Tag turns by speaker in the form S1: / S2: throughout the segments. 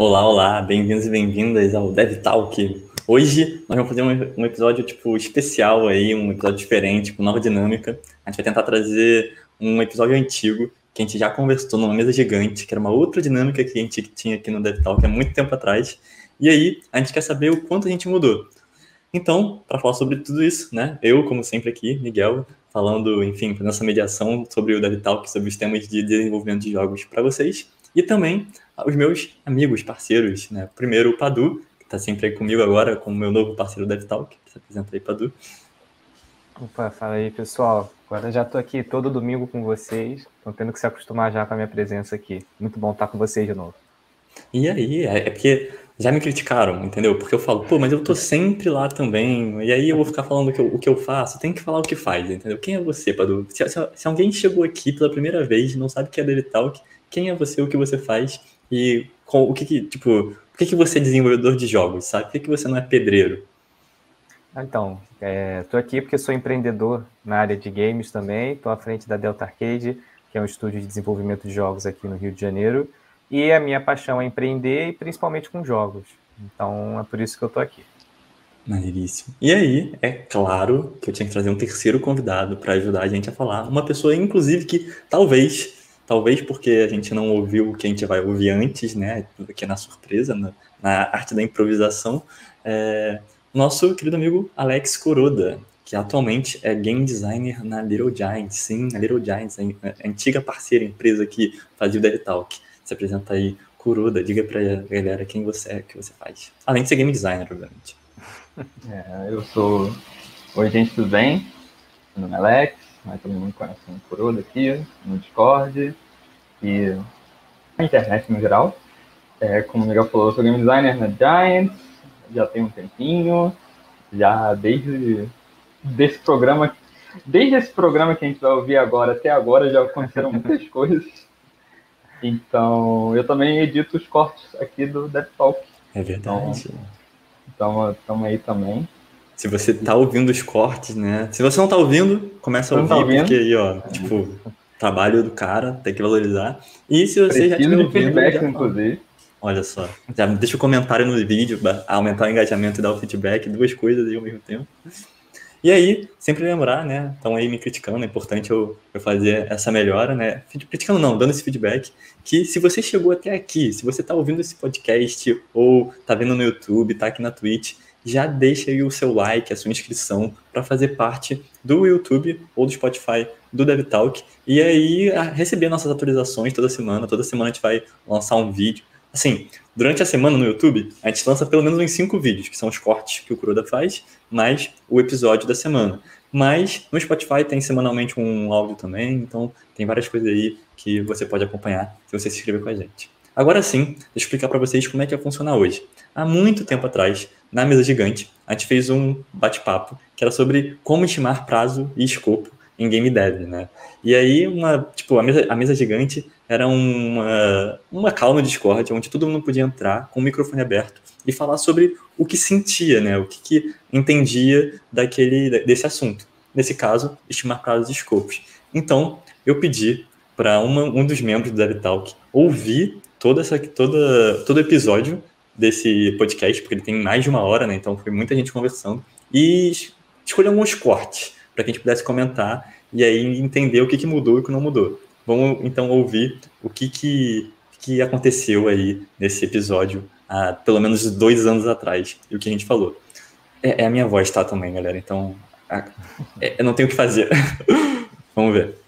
S1: Olá, olá, bem-vindos e bem-vindas ao Dev Talk. Hoje nós vamos fazer um, um, episódio tipo especial aí, um episódio diferente, com nova dinâmica. A gente vai tentar trazer um episódio antigo que a gente já conversou numa mesa gigante, que era uma outra dinâmica que a gente tinha aqui no Dev Talk há muito tempo atrás. E aí a gente quer saber o quanto a gente mudou. Então, para falar sobre tudo isso, né? Eu, como sempre aqui, Miguel, falando, enfim, fazendo essa mediação sobre o Dev Talk, sobre os temas de desenvolvimento de jogos para vocês. E também os meus amigos, parceiros, né? Primeiro o Padu, que está sempre aí comigo agora, como meu novo parceiro DevTalk. Se apresenta aí, Padu.
S2: Opa, fala aí, pessoal. Agora já estou aqui todo domingo com vocês. Estou tendo que se acostumar já com a minha presença aqui. Muito bom estar com vocês de novo.
S1: E aí, é, é porque já me criticaram, entendeu? Porque eu falo, pô, mas eu tô sempre lá também, e aí eu vou ficar falando o que eu, o que eu faço, tem que falar o que faz, entendeu? Quem é você, Padu? Se, se, se alguém chegou aqui pela primeira vez não sabe o que é DevTalk, quem é você, o que você faz e com, o que, que tipo, por que, que você é desenvolvedor de jogos, sabe? Por que, que você não é pedreiro?
S2: Ah, então, estou é, aqui porque sou empreendedor na área de games também, estou à frente da Delta Arcade, que é um estúdio de desenvolvimento de jogos aqui no Rio de Janeiro, e a minha paixão é empreender e principalmente com jogos. Então é por isso que eu estou aqui.
S1: Maneiríssimo. E aí, é claro que eu tinha que trazer um terceiro convidado para ajudar a gente a falar. Uma pessoa, inclusive, que talvez Talvez porque a gente não ouviu o que a gente vai ouvir antes, né? Aqui na surpresa, na, na arte da improvisação. É, nosso querido amigo Alex Coroda, que atualmente é game designer na Little Giants. Sim, a Little Giants, a antiga parceira empresa que fazia o Dev Talk. Se apresenta aí, Kuroda, diga pra galera quem você é, o que você faz. Além de ser game designer, obviamente.
S3: É, eu sou. Oi, gente, tudo bem? Meu nome é Alex, mas todo mundo conhece o Corolla aqui, no Discord e na internet no geral. É, como o Miguel falou, eu sou game designer na Giants, já tem um tempinho, já desde desse programa, desde esse programa que a gente vai ouvir agora até agora já aconteceram muitas coisas. Então, eu também edito os cortes aqui do Death Talk.
S1: É verdade.
S3: Então, estamos aí também.
S1: Se você tá ouvindo os cortes, né? Se você não tá ouvindo, começa a tá ouvir, tá porque aí, ó, tipo, trabalho do cara, tem que valorizar. E se você
S3: Preciso já tiver ouvindo... feedback, já... inclusive.
S1: Olha só, já deixa o um comentário no vídeo, aumentar o engajamento e dar o feedback, duas coisas aí ao mesmo tempo. E aí, sempre lembrar, né? Estão aí me criticando, é importante eu, eu fazer essa melhora, né? Criticando não, dando esse feedback, que se você chegou até aqui, se você está ouvindo esse podcast, ou está vendo no YouTube, está aqui na Twitch, já deixa aí o seu like, a sua inscrição para fazer parte do YouTube ou do Spotify do DevTalk e aí receber nossas atualizações toda semana. Toda semana a gente vai lançar um vídeo. Assim, durante a semana no YouTube, a gente lança pelo menos uns cinco vídeos, que são os cortes que o Kuroda faz, mais o episódio da semana. Mas no Spotify tem semanalmente um áudio também, então tem várias coisas aí que você pode acompanhar se você se inscrever com a gente. Agora sim, deixa eu explicar para vocês como é que vai funcionar hoje. Há muito tempo atrás, na mesa gigante, a gente fez um bate-papo que era sobre como estimar prazo e escopo em game dev, né? E aí, uma, tipo, a mesa, a mesa gigante era uma, uma calma Discord, onde todo mundo podia entrar com o microfone aberto e falar sobre o que sentia, né? O que, que entendia daquele, desse assunto. Nesse caso, estimar prazos e escopos. Então, eu pedi para um dos membros do DevTalk ouvir toda essa, toda, todo episódio desse podcast, porque ele tem mais de uma hora, né? Então foi muita gente conversando. E escolher alguns cortes para que a gente pudesse comentar e aí entender o que, que mudou e o que não mudou. Vamos então ouvir o que, que, que aconteceu aí nesse episódio há pelo menos dois anos atrás e o que a gente falou. É, é a minha voz, tá, também, galera. Então, é, eu não tenho o que fazer. Vamos ver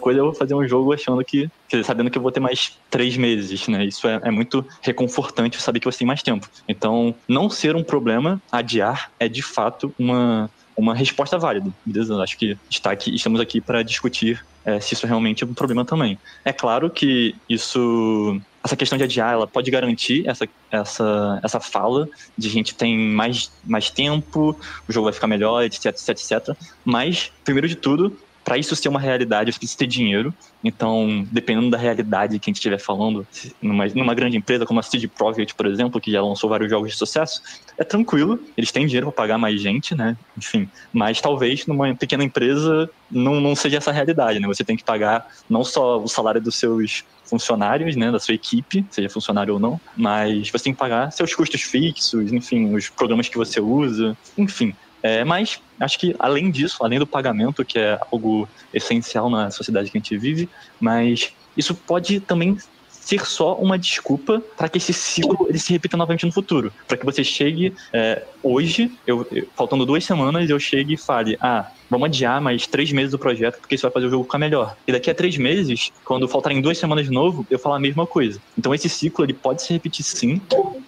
S4: coisa eu vou fazer um jogo achando que, sabendo que eu vou ter mais três meses, né? Isso é, é, muito reconfortante saber que você tem mais tempo. Então, não ser um problema, adiar é de fato uma, uma resposta válida, beleza? Acho que está aqui, estamos aqui para discutir é, se isso realmente é um problema também. É claro que isso, essa questão de adiar, ela pode garantir essa, essa, essa fala de gente tem mais, mais tempo, o jogo vai ficar melhor, etc, etc, etc. Mas, primeiro de tudo, para isso ser uma realidade, você precisa ter dinheiro. Então, dependendo da realidade que a gente estiver falando, numa, numa grande empresa como a CD Projekt, por exemplo, que já lançou vários jogos de sucesso, é tranquilo, eles têm dinheiro para pagar mais gente, né? Enfim, mas talvez numa pequena empresa não, não seja essa realidade, né? Você tem que pagar não só o salário dos seus funcionários, né, da sua equipe, seja funcionário ou não, mas você tem que pagar seus custos fixos, enfim, os programas que você usa, enfim. É, mas acho que além disso, além do pagamento, que é algo essencial na sociedade que a gente vive, mas isso pode também ser só uma desculpa para que esse ciclo ele se repita novamente no futuro. Para que você chegue é, hoje, eu, faltando duas semanas, eu chegue e fale: ah, vamos adiar mais três meses do projeto, porque isso vai fazer o jogo ficar melhor. E daqui a três meses, quando faltarem duas semanas de novo, eu falo a mesma coisa. Então esse ciclo ele pode se repetir sim,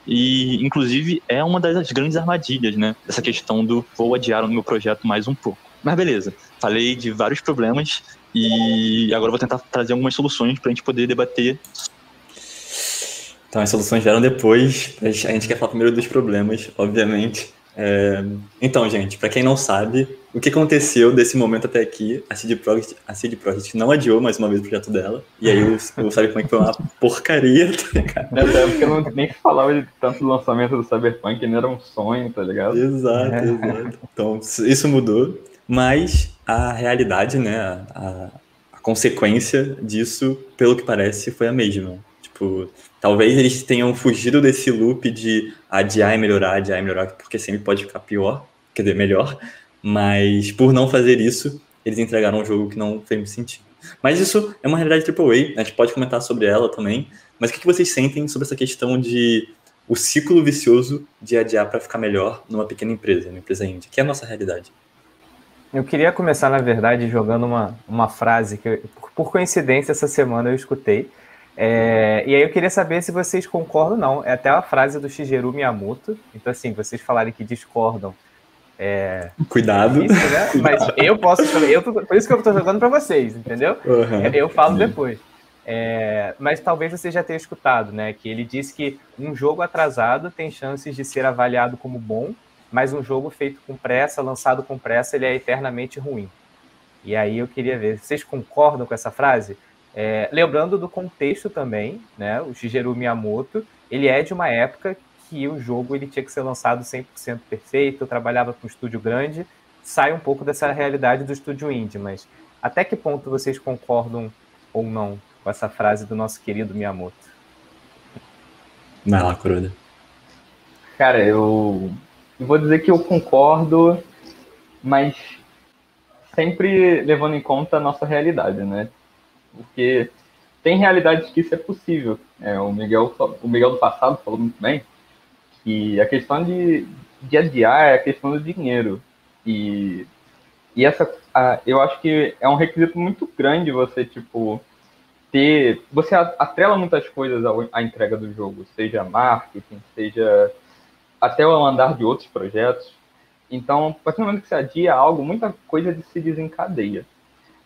S4: e inclusive é uma das grandes armadilhas, né? Essa questão do vou adiar o meu projeto mais um pouco. Mas beleza, falei de vários problemas e agora vou tentar trazer algumas soluções para a gente poder debater
S1: então, as soluções vieram depois. A gente quer falar primeiro dos problemas, obviamente. É... Então, gente, para quem não sabe, o que aconteceu desse momento até aqui, a CD Projekt, a CD Projekt não adiou mais uma vez o projeto dela. E aí o, o Cyberpunk foi uma porcaria, tá ligado?
S3: Nessa época não nem se falava de tanto do lançamento do Cyberpunk, nem era um sonho, tá ligado?
S1: Exato, é. exato. Então, isso mudou. Mas a realidade, né, a, a consequência disso, pelo que parece, foi a mesma. Tipo, talvez eles tenham fugido desse loop de adiar e melhorar, adiar e melhorar, porque sempre pode ficar pior, quer dizer, melhor. Mas por não fazer isso, eles entregaram um jogo que não fez sentido. Mas isso é uma realidade AAA, a gente pode comentar sobre ela também. Mas o que vocês sentem sobre essa questão de o ciclo vicioso de adiar para ficar melhor numa pequena empresa, numa empresa indie, que é a nossa realidade?
S2: Eu queria começar, na verdade, jogando uma, uma frase que, por coincidência, essa semana eu escutei, é, e aí eu queria saber se vocês concordam ou não. É até a frase do Shigeru Miyamoto. Então, assim, vocês falarem que discordam. É,
S1: Cuidado.
S2: É difícil, né? Mas eu posso. Eu tô, por isso que eu estou jogando para vocês, entendeu? Uhum. Eu falo depois. É, mas talvez você já tenha escutado, né? Que ele disse que um jogo atrasado tem chances de ser avaliado como bom, mas um jogo feito com pressa, lançado com pressa, ele é eternamente ruim. E aí eu queria ver, vocês concordam com essa frase? É, lembrando do contexto também, né? O Shigeru Miyamoto, ele é de uma época que o jogo ele tinha que ser lançado 100% perfeito, trabalhava com um estúdio grande, sai um pouco dessa realidade do estúdio indie, mas até que ponto vocês concordam ou não com essa frase do nosso querido Miyamoto?
S1: Vai lá, Kuroda.
S3: Cara, eu, eu vou dizer que eu concordo, mas sempre levando em conta a nossa realidade, né? Porque tem realidades que isso é possível. É, o, Miguel, o Miguel do passado falou muito bem que a questão de, de adiar é a questão do dinheiro. E, e essa, a, eu acho que é um requisito muito grande você, tipo, ter. Você atrela muitas coisas à, à entrega do jogo, seja marketing, seja até o andar de outros projetos. Então, a partir do momento que você adia algo, muita coisa se desencadeia.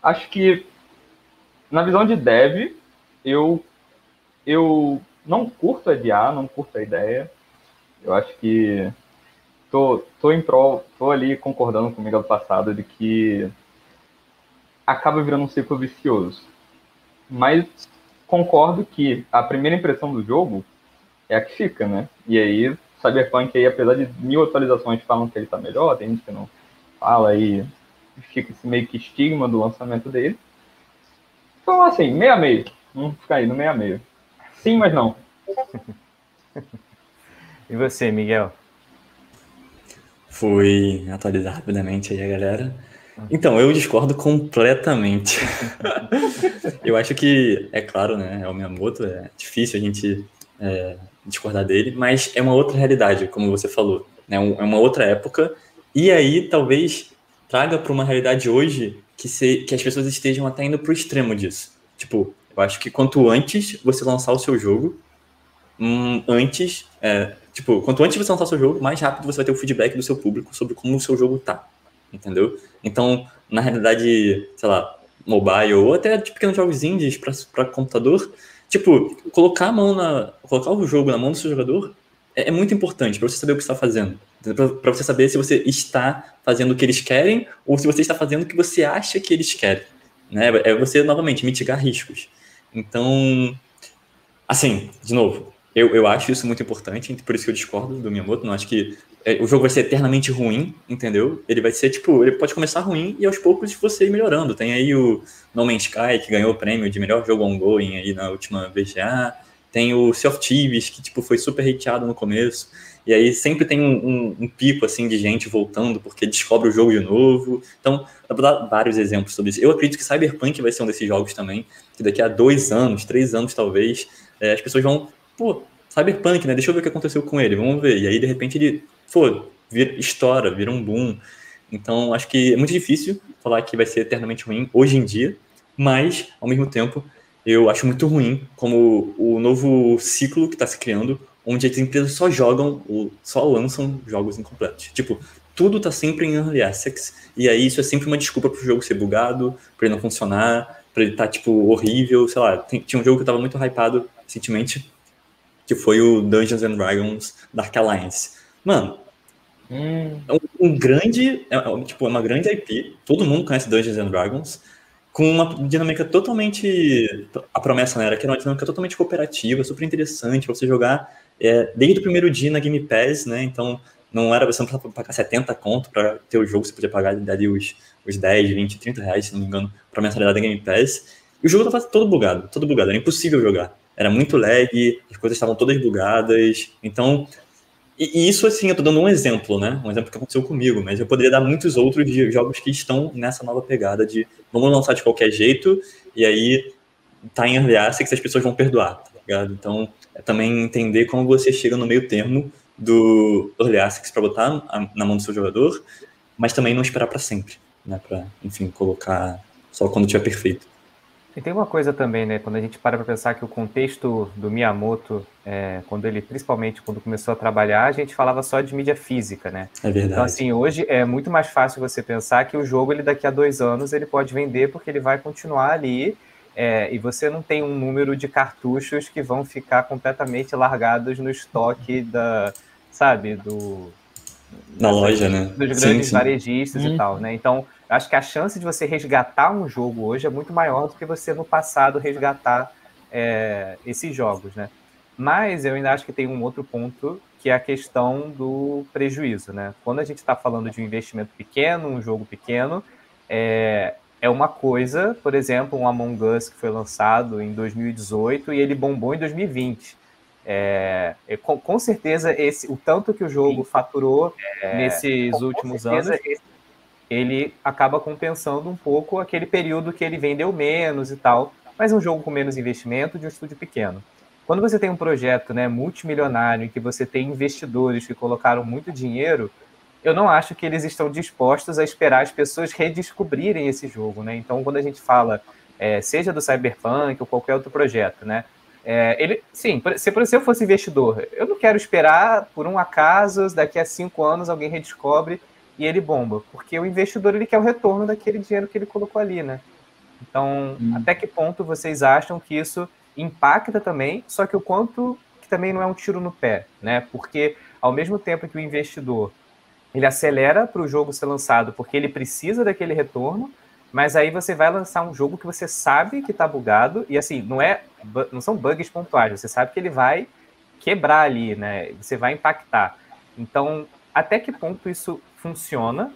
S3: Acho que na visão de dev, eu, eu não curto adiar, não curto a ideia. Eu acho que tô, tô em prol, tô ali concordando com o Miguel do passado de que acaba virando um ciclo vicioso. Mas concordo que a primeira impressão do jogo é a que fica, né? E aí, Cyberpunk aí, apesar de mil atualizações falam que ele tá melhor, tem gente que não fala aí, fica esse meio que estigma do lançamento dele. Então, assim, meio a meio. Vamos ficar aí no meio a meio. Sim, mas não.
S2: e você, Miguel?
S1: Fui atualizar rapidamente aí a galera. Então, eu discordo completamente. eu acho que, é claro, né, é o Miyamoto, é difícil a gente é, discordar dele, mas é uma outra realidade, como você falou. Né, é uma outra época, e aí talvez traga para uma realidade hoje que, se, que as pessoas estejam até indo pro extremo disso. Tipo, eu acho que quanto antes você lançar o seu jogo, hum, antes, é, tipo, quanto antes você lançar o seu jogo, mais rápido você vai ter o feedback do seu público sobre como o seu jogo tá. Entendeu? Então, na realidade, sei lá, mobile ou até de pequenos jogos indies para computador, tipo, colocar a mão na. colocar o jogo na mão do seu jogador é, é muito importante para você saber o que está fazendo. Para você saber se você está fazendo o que eles querem ou se você está fazendo o que você acha que eles querem. Né? É você, novamente, mitigar riscos. Então, assim, de novo, eu, eu acho isso muito importante, por isso que eu discordo do Miyamoto. Não acho que é, o jogo vai ser eternamente ruim, entendeu? Ele vai ser, tipo, ele pode começar ruim e aos poucos você ir melhorando. Tem aí o No Man's Sky, que ganhou o prêmio de melhor jogo ongoing aí na última VGA. Tem o Sea of Thieves, que, tipo, foi super hateado no começo. E aí sempre tem um, um, um, pico, assim, de gente voltando porque descobre o jogo de novo. Então, dá pra dar vários exemplos sobre isso. Eu acredito que Cyberpunk vai ser um desses jogos também, que daqui a dois anos, três anos, talvez, é, as pessoas vão, pô, Cyberpunk, né? Deixa eu ver o que aconteceu com ele, vamos ver. E aí, de repente, ele, pô, vira, estoura, vira um boom. Então, acho que é muito difícil falar que vai ser eternamente ruim hoje em dia, mas, ao mesmo tempo, eu acho muito ruim como o novo ciclo que está se criando, onde as empresas só jogam, só lançam jogos incompletos. Tipo, tudo está sempre em early access, e aí isso é sempre uma desculpa para o jogo ser bugado, para ele não funcionar, para ele estar, tá, tipo, horrível, sei lá. Tem, tinha um jogo que eu estava muito hypado recentemente, que foi o Dungeons and Dragons Dark Alliance. Mano, hum. é um, um, grande, é, é, tipo, é uma grande IP, todo mundo conhece Dungeons and Dragons, com uma dinâmica totalmente. A promessa né, era que era uma dinâmica totalmente cooperativa, super interessante para você jogar é, desde o primeiro dia na Game Pass, né? Então não era você não precisava pagar 70 conto para ter o jogo, você podia pagar ali os, os 10, 20, 30 reais, se não me engano, para mensalidade da Game Pass. E o jogo estava todo bugado, todo bugado, era impossível jogar. Era muito lag, as coisas estavam todas bugadas. Então, e, isso, assim, eu tô dando um exemplo, né? Um exemplo que aconteceu comigo, mas eu poderia dar muitos outros de jogos que estão nessa nova pegada de vamos lançar de qualquer jeito e aí tá em early access que as pessoas vão perdoar, tá ligado? Então, é também entender como você chega no meio termo do early access para botar na mão do seu jogador, mas também não esperar para sempre, né? Para, enfim, colocar só quando tiver perfeito.
S2: E tem uma coisa também, né? Quando a gente para para pensar que o contexto do Miyamoto, é, quando ele, principalmente quando começou a trabalhar, a gente falava só de mídia física, né?
S1: É verdade.
S2: Então, assim, hoje é muito mais fácil você pensar que o jogo, ele daqui a dois anos, ele pode vender porque ele vai continuar ali é, e você não tem um número de cartuchos que vão ficar completamente largados no estoque da, sabe, do...
S1: Na loja, né?
S2: Dos grandes sim, sim. varejistas hum. e tal, né? Então, acho que a chance de você resgatar um jogo hoje é muito maior do que você no passado resgatar é, esses jogos, né? Mas eu ainda acho que tem um outro ponto que é a questão do prejuízo, né? Quando a gente está falando de um investimento pequeno, um jogo pequeno, é, é uma coisa, por exemplo, um Among Us que foi lançado em 2018 e ele bombou em 2020. É, é, com, com, certeza esse o tanto que o jogo faturou é, nesses últimos anos esse ele acaba compensando um pouco aquele período que ele vendeu menos e tal, mas um jogo com menos investimento de um estúdio pequeno. Quando você tem um projeto né, multimilionário em que você tem investidores que colocaram muito dinheiro, eu não acho que eles estão dispostos a esperar as pessoas redescobrirem esse jogo. Né? Então, quando a gente fala, é, seja do Cyberpunk ou qualquer outro projeto, né? É, ele, sim, se, se eu fosse investidor, eu não quero esperar por um acaso, daqui a cinco anos alguém redescobre e ele bomba, porque o investidor ele quer o retorno daquele dinheiro que ele colocou ali, né? Então, hum. até que ponto vocês acham que isso impacta também, só que o quanto que também não é um tiro no pé, né? Porque ao mesmo tempo que o investidor ele acelera para o jogo ser lançado porque ele precisa daquele retorno, mas aí você vai lançar um jogo que você sabe que está bugado e assim não é não são bugs pontuais, você sabe que ele vai quebrar ali, né? Você vai impactar. Então, até que ponto isso funciona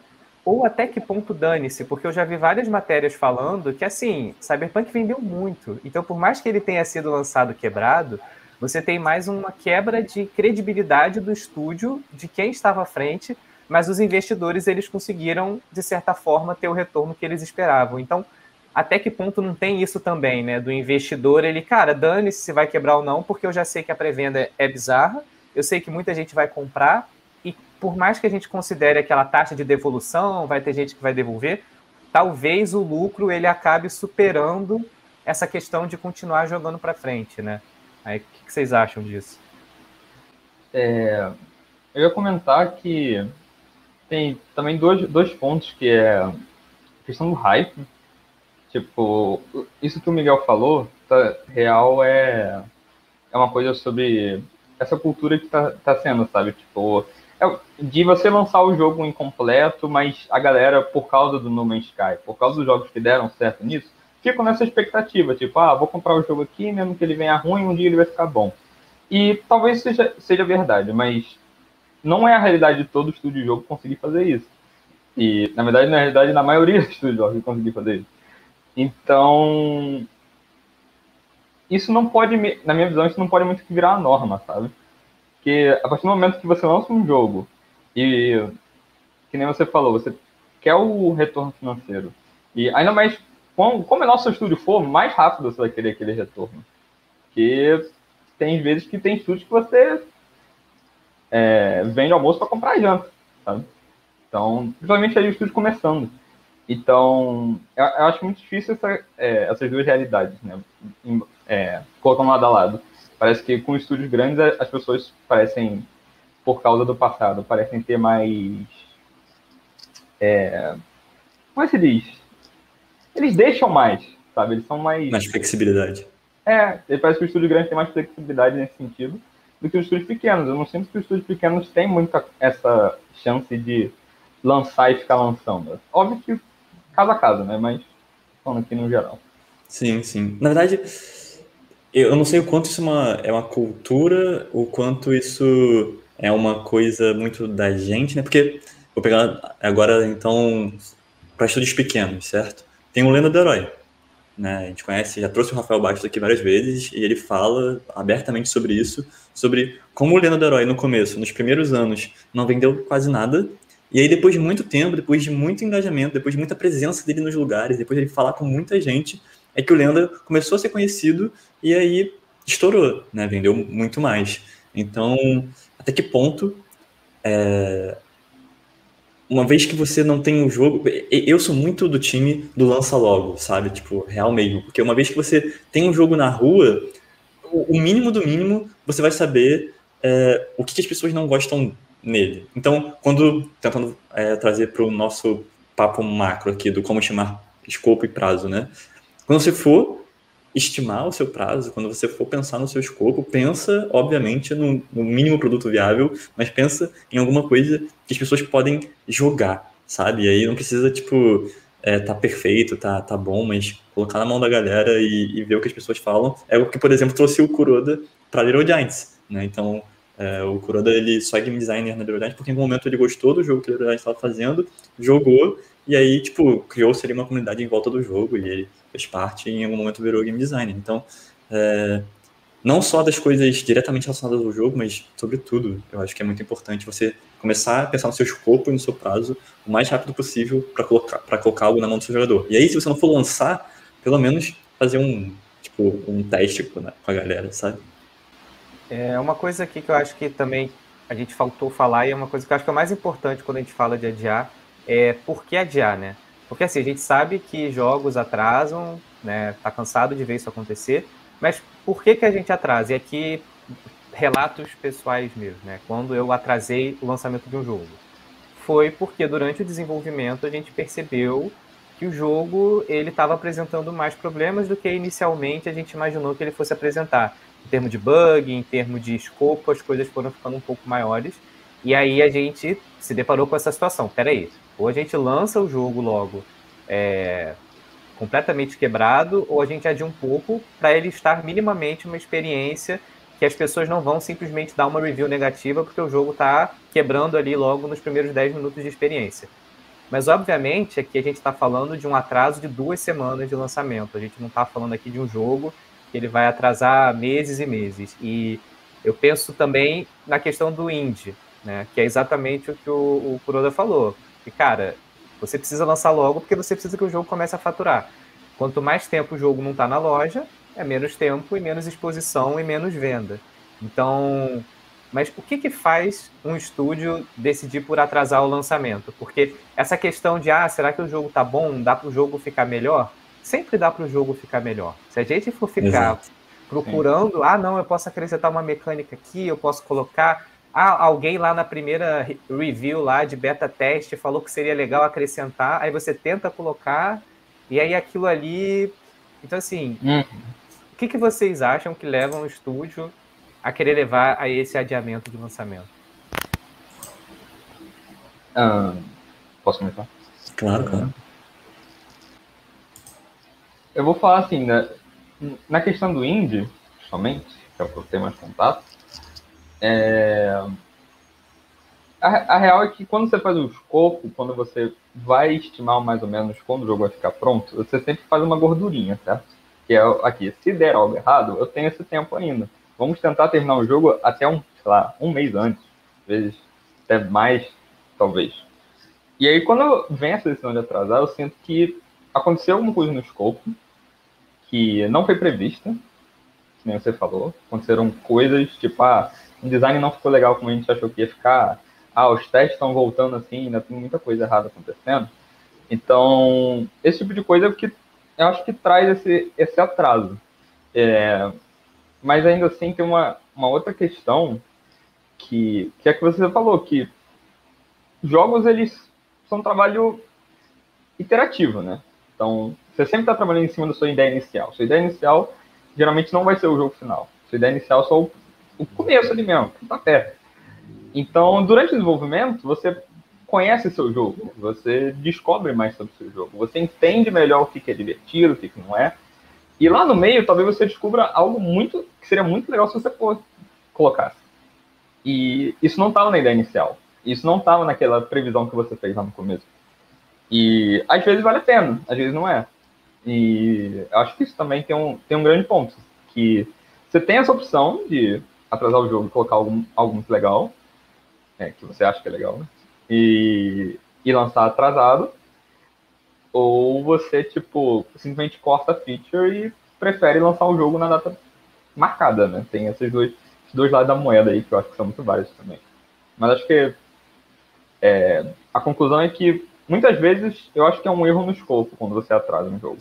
S2: ou até que ponto dane-se, porque eu já vi várias matérias falando que, assim, Cyberpunk vendeu muito. Então, por mais que ele tenha sido lançado quebrado, você tem mais uma quebra de credibilidade do estúdio, de quem estava à frente, mas os investidores, eles conseguiram, de certa forma, ter o retorno que eles esperavam. Então, até que ponto não tem isso também, né? Do investidor, ele, cara, dane-se se vai quebrar ou não, porque eu já sei que a pré-venda é bizarra, eu sei que muita gente vai comprar, por mais que a gente considere aquela taxa de devolução, vai ter gente que vai devolver, talvez o lucro ele acabe superando essa questão de continuar jogando para frente, né? Aí, o que vocês acham disso?
S3: É, eu ia comentar que tem também dois, dois pontos que é a questão do hype. Tipo, isso que o Miguel falou, tá, real é, é uma coisa sobre essa cultura que tá, tá sendo, sabe? Tipo, de você lançar o jogo incompleto, mas a galera, por causa do No Man's Sky, por causa dos jogos que deram certo nisso, fica nessa expectativa, tipo, ah, vou comprar o jogo aqui, mesmo que ele venha ruim, um dia ele vai ficar bom. E talvez seja, seja verdade, mas não é a realidade de todo estúdio de jogo conseguir fazer isso. E, na verdade, na realidade, na maioria dos estúdios de jogos conseguir fazer isso. Então, isso não pode, na minha visão, isso não pode muito virar a norma, sabe? Porque a partir do momento que você lança um jogo e, que nem você falou, você quer o retorno financeiro. E ainda mais, como menor seu estúdio for, mais rápido você vai querer aquele retorno. Porque tem vezes que tem estúdios que você é, vende almoço para comprar janta, sabe? Então, principalmente aí o estúdio começando. Então, eu acho muito difícil essa, é, essas duas realidades, né? É, colocando lado a lado. Parece que com estúdios grandes as pessoas parecem, por causa do passado, parecem ter mais. É, como é que se diz? Eles deixam mais, sabe? Eles são mais.
S1: Mais flexibilidade.
S3: É, parece que o estúdio grande tem mais flexibilidade nesse sentido do que os estúdios pequenos. Eu não sinto que os estúdios pequenos têm muita essa chance de lançar e ficar lançando. Óbvio que caso a caso, né? Mas falando aqui no geral.
S1: Sim, sim. Na verdade, eu não sei o quanto isso é uma, é uma cultura, o quanto isso é uma coisa muito da gente, né? Porque, vou pegar agora, então, para estúdios pequenos, certo? Tem o Lenda do Herói, né? A gente conhece, já trouxe o Rafael Bastos aqui várias vezes, e ele fala abertamente sobre isso, sobre como o Lenda do Herói, no começo, nos primeiros anos, não vendeu quase nada, e aí, depois de muito tempo, depois de muito engajamento, depois de muita presença dele nos lugares, depois de ele falar com muita gente, é que o Lenda começou a ser conhecido e aí estourou, né? Vendeu muito mais. Então, até que ponto é... uma vez que você não tem um jogo, eu sou muito do time do lança logo, sabe? Tipo, real mesmo, porque uma vez que você tem um jogo na rua, o mínimo do mínimo, você vai saber é, o que, as pessoas não gostam nele. Então, quando tentando é, trazer para o nosso papo macro aqui do como chamar escopo e prazo, né? Quando você for estimar o seu prazo, quando você for pensar no seu escopo, pensa, obviamente, no, no mínimo produto viável, mas pensa em alguma coisa que as pessoas podem jogar, sabe? E aí não precisa, tipo, é, tá perfeito, tá, tá bom, mas colocar na mão da galera e, e ver o que as pessoas falam. É o que, por exemplo, trouxe o Kuroda para Little Giants, né? Então, é, o Kuroda, ele só é game designer na Little Giants porque em algum momento ele gostou do jogo que a Little Giants estava fazendo, jogou e aí, tipo, criou-se ali uma comunidade em volta do jogo e ele fez parte e em algum momento virou game designer. Então, é, não só das coisas diretamente relacionadas ao jogo, mas sobretudo, eu acho que é muito importante você começar a pensar no seu escopo e no seu prazo o mais rápido possível para colocar, colocar algo na mão do seu jogador. E aí, se você não for lançar, pelo menos fazer um, tipo, um teste com a galera, sabe?
S2: É uma coisa aqui que eu acho que também a gente faltou falar e é uma coisa que eu acho que é mais importante quando a gente fala de adiar, é por que adiar, né? Porque assim, a gente sabe que jogos atrasam, né? Tá cansado de ver isso acontecer, mas por que que a gente atrasa? E aqui relatos pessoais mesmo, né? Quando eu atrasei o lançamento de um jogo, foi porque durante o desenvolvimento a gente percebeu que o jogo ele estava apresentando mais problemas do que inicialmente a gente imaginou que ele fosse apresentar. Em termos de bug, em termos de escopo, as coisas foram ficando um pouco maiores. E aí a gente se deparou com essa situação. Peraí, ou a gente lança o jogo logo é, completamente quebrado, ou a gente adia um pouco para ele estar minimamente uma experiência que as pessoas não vão simplesmente dar uma review negativa porque o jogo está quebrando ali logo nos primeiros 10 minutos de experiência. Mas, obviamente, aqui a gente está falando de um atraso de duas semanas de lançamento. A gente não está falando aqui de um jogo que ele vai atrasar meses e meses. E eu penso também na questão do indie, né? que é exatamente o que o, o Kuroda falou. Que, cara, você precisa lançar logo porque você precisa que o jogo comece a faturar. Quanto mais tempo o jogo não está na loja, é menos tempo e menos exposição e menos venda. Então, mas o que, que faz um estúdio decidir por atrasar o lançamento? Porque essa questão de, ah, será que o jogo tá bom? Dá para o jogo ficar melhor? Sempre dá para o jogo ficar melhor. Se a gente for ficar Exato. procurando, Sim. ah, não, eu posso acrescentar uma mecânica aqui, eu posso colocar ah, alguém lá na primeira review lá de beta teste falou que seria legal acrescentar, aí você tenta colocar, e aí aquilo ali. Então, assim, hum. o que, que vocês acham que leva um estúdio a querer levar a esse adiamento de lançamento?
S3: Ah, posso começar?
S1: Claro, claro.
S3: Eu vou falar assim, né, na questão do indie, somente, que é o que eu tenho mais contato, é... a, a, real é que quando você faz o escopo, quando você vai estimar mais ou menos quando o jogo vai ficar pronto, você sempre faz uma gordurinha, certo? Que é aqui, se der algo errado, eu tenho esse tempo ainda. Vamos tentar terminar o jogo até um, sei lá, um mês antes, às vezes até mais, talvez. E aí, quando vem essa decisão de atrasar, eu sinto que aconteceu alguma coisa no escopo que não foi prevista, que nem você falou. Aconteceram coisas, tipo, ah, o design não ficou legal como a gente achou que ia ficar. Ah, os testes estão voltando assim, ainda tem muita coisa errada acontecendo. Então, esse tipo de coisa é que eu acho que traz esse, esse atraso. É, mas ainda assim tem uma, uma outra questão que, que é que você falou, que jogos eles são um trabalho iterativo, né? Então, você sempre está trabalhando em cima da sua ideia inicial. Sua ideia inicial geralmente não vai ser o jogo final. Sua ideia inicial é só o, o começo ali mesmo, tá perto. Então, durante o desenvolvimento, você conhece seu jogo, você descobre mais sobre seu jogo, você entende melhor o que é divertido, o que não é. E lá no meio, talvez você descubra algo muito que seria muito legal se você colocasse. E isso não estava na ideia inicial. Isso não estava naquela previsão que você fez lá no começo. E às vezes vale a pena, às vezes não é. E eu acho que isso também tem um, tem um grande ponto. Que você tem essa opção de atrasar o jogo e colocar algum, algo muito legal, é, que você acha que é legal, né? E, e lançar atrasado. Ou você, tipo, simplesmente corta a feature e prefere lançar o jogo na data marcada, né? Tem esses dois, esses dois lados da moeda aí, que eu acho que são muito vários também. Mas acho que é, a conclusão é que muitas vezes eu acho que é um erro no escopo quando você atrasa um jogo.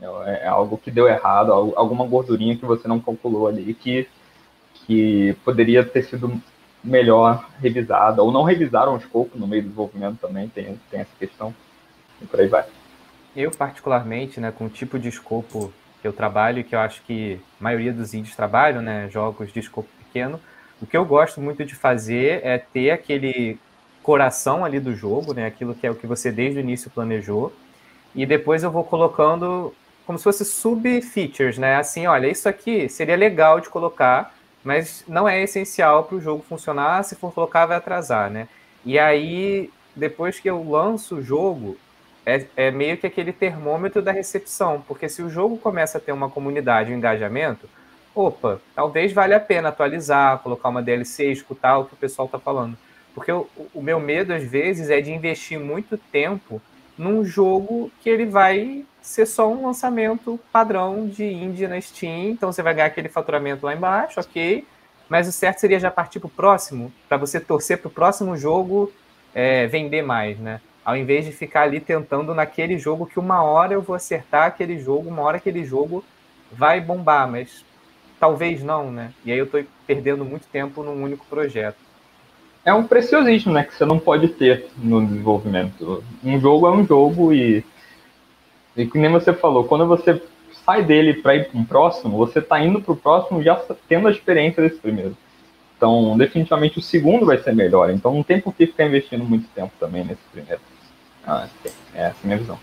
S3: É, é algo que deu errado, alguma gordurinha que você não calculou ali que, que poderia ter sido melhor revisada, ou não revisaram o escopo no meio do desenvolvimento também, tem, tem essa questão, e por aí vai.
S2: Eu, particularmente, né, com o tipo de escopo que eu trabalho, que eu acho que a maioria dos indies trabalham, né, jogos de escopo pequeno, o que eu gosto muito de fazer é ter aquele coração ali do jogo, né? Aquilo que é o que você desde o início planejou. E depois eu vou colocando como se fosse sub-features, né? Assim, olha, isso aqui seria legal de colocar, mas não é essencial para o jogo funcionar. Se for colocar, vai atrasar, né? E aí, depois que eu lanço o jogo, é, é meio que aquele termômetro da recepção, porque se o jogo começa a ter uma comunidade, um engajamento, opa, talvez valha a pena atualizar, colocar uma DLC, escutar o que o pessoal está falando. Porque o, o meu medo, às vezes, é de investir muito tempo num jogo que ele vai ser só um lançamento padrão de indie na Steam, então você vai ganhar aquele faturamento lá embaixo, ok, mas o certo seria já partir para o próximo, para você torcer para o próximo jogo é, vender mais, né? Ao invés de ficar ali tentando naquele jogo que uma hora eu vou acertar aquele jogo, uma hora aquele jogo vai bombar, mas talvez não, né? E aí eu estou perdendo muito tempo num único projeto
S3: é um preciosismo, né, que você não pode ter no desenvolvimento. Um jogo é um jogo e, e que nem você falou, quando você sai dele para ir para um próximo, você está indo para o próximo já tendo a experiência desse primeiro. Então, definitivamente o segundo vai ser melhor. Então, não tem por que ficar investindo muito tempo também nesse primeiro. Ah, é essa a minha visão.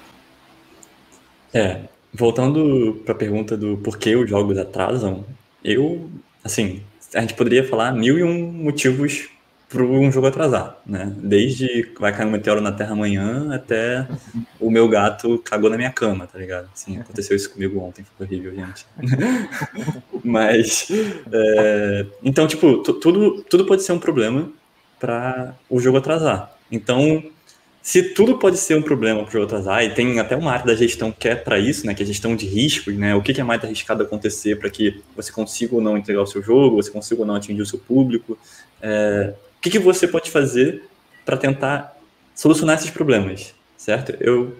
S1: É, voltando para a pergunta do porquê os jogos atrasam, eu, assim, a gente poderia falar mil e um motivos para um jogo atrasar, né? Desde vai cair um meteoro na Terra amanhã até o meu gato cagou na minha cama, tá ligado? Sim, aconteceu isso comigo ontem, foi horrível, gente. Mas, é, então, tipo, tudo, tudo pode ser um problema para o jogo atrasar. Então, se tudo pode ser um problema para o jogo atrasar, e tem até uma área da gestão que é para isso, né, que é a gestão de riscos, né, o que é mais arriscado acontecer para que você consiga ou não entregar o seu jogo, você consiga ou não atingir o seu público, é, o que, que você pode fazer para tentar solucionar esses problemas, certo? Eu,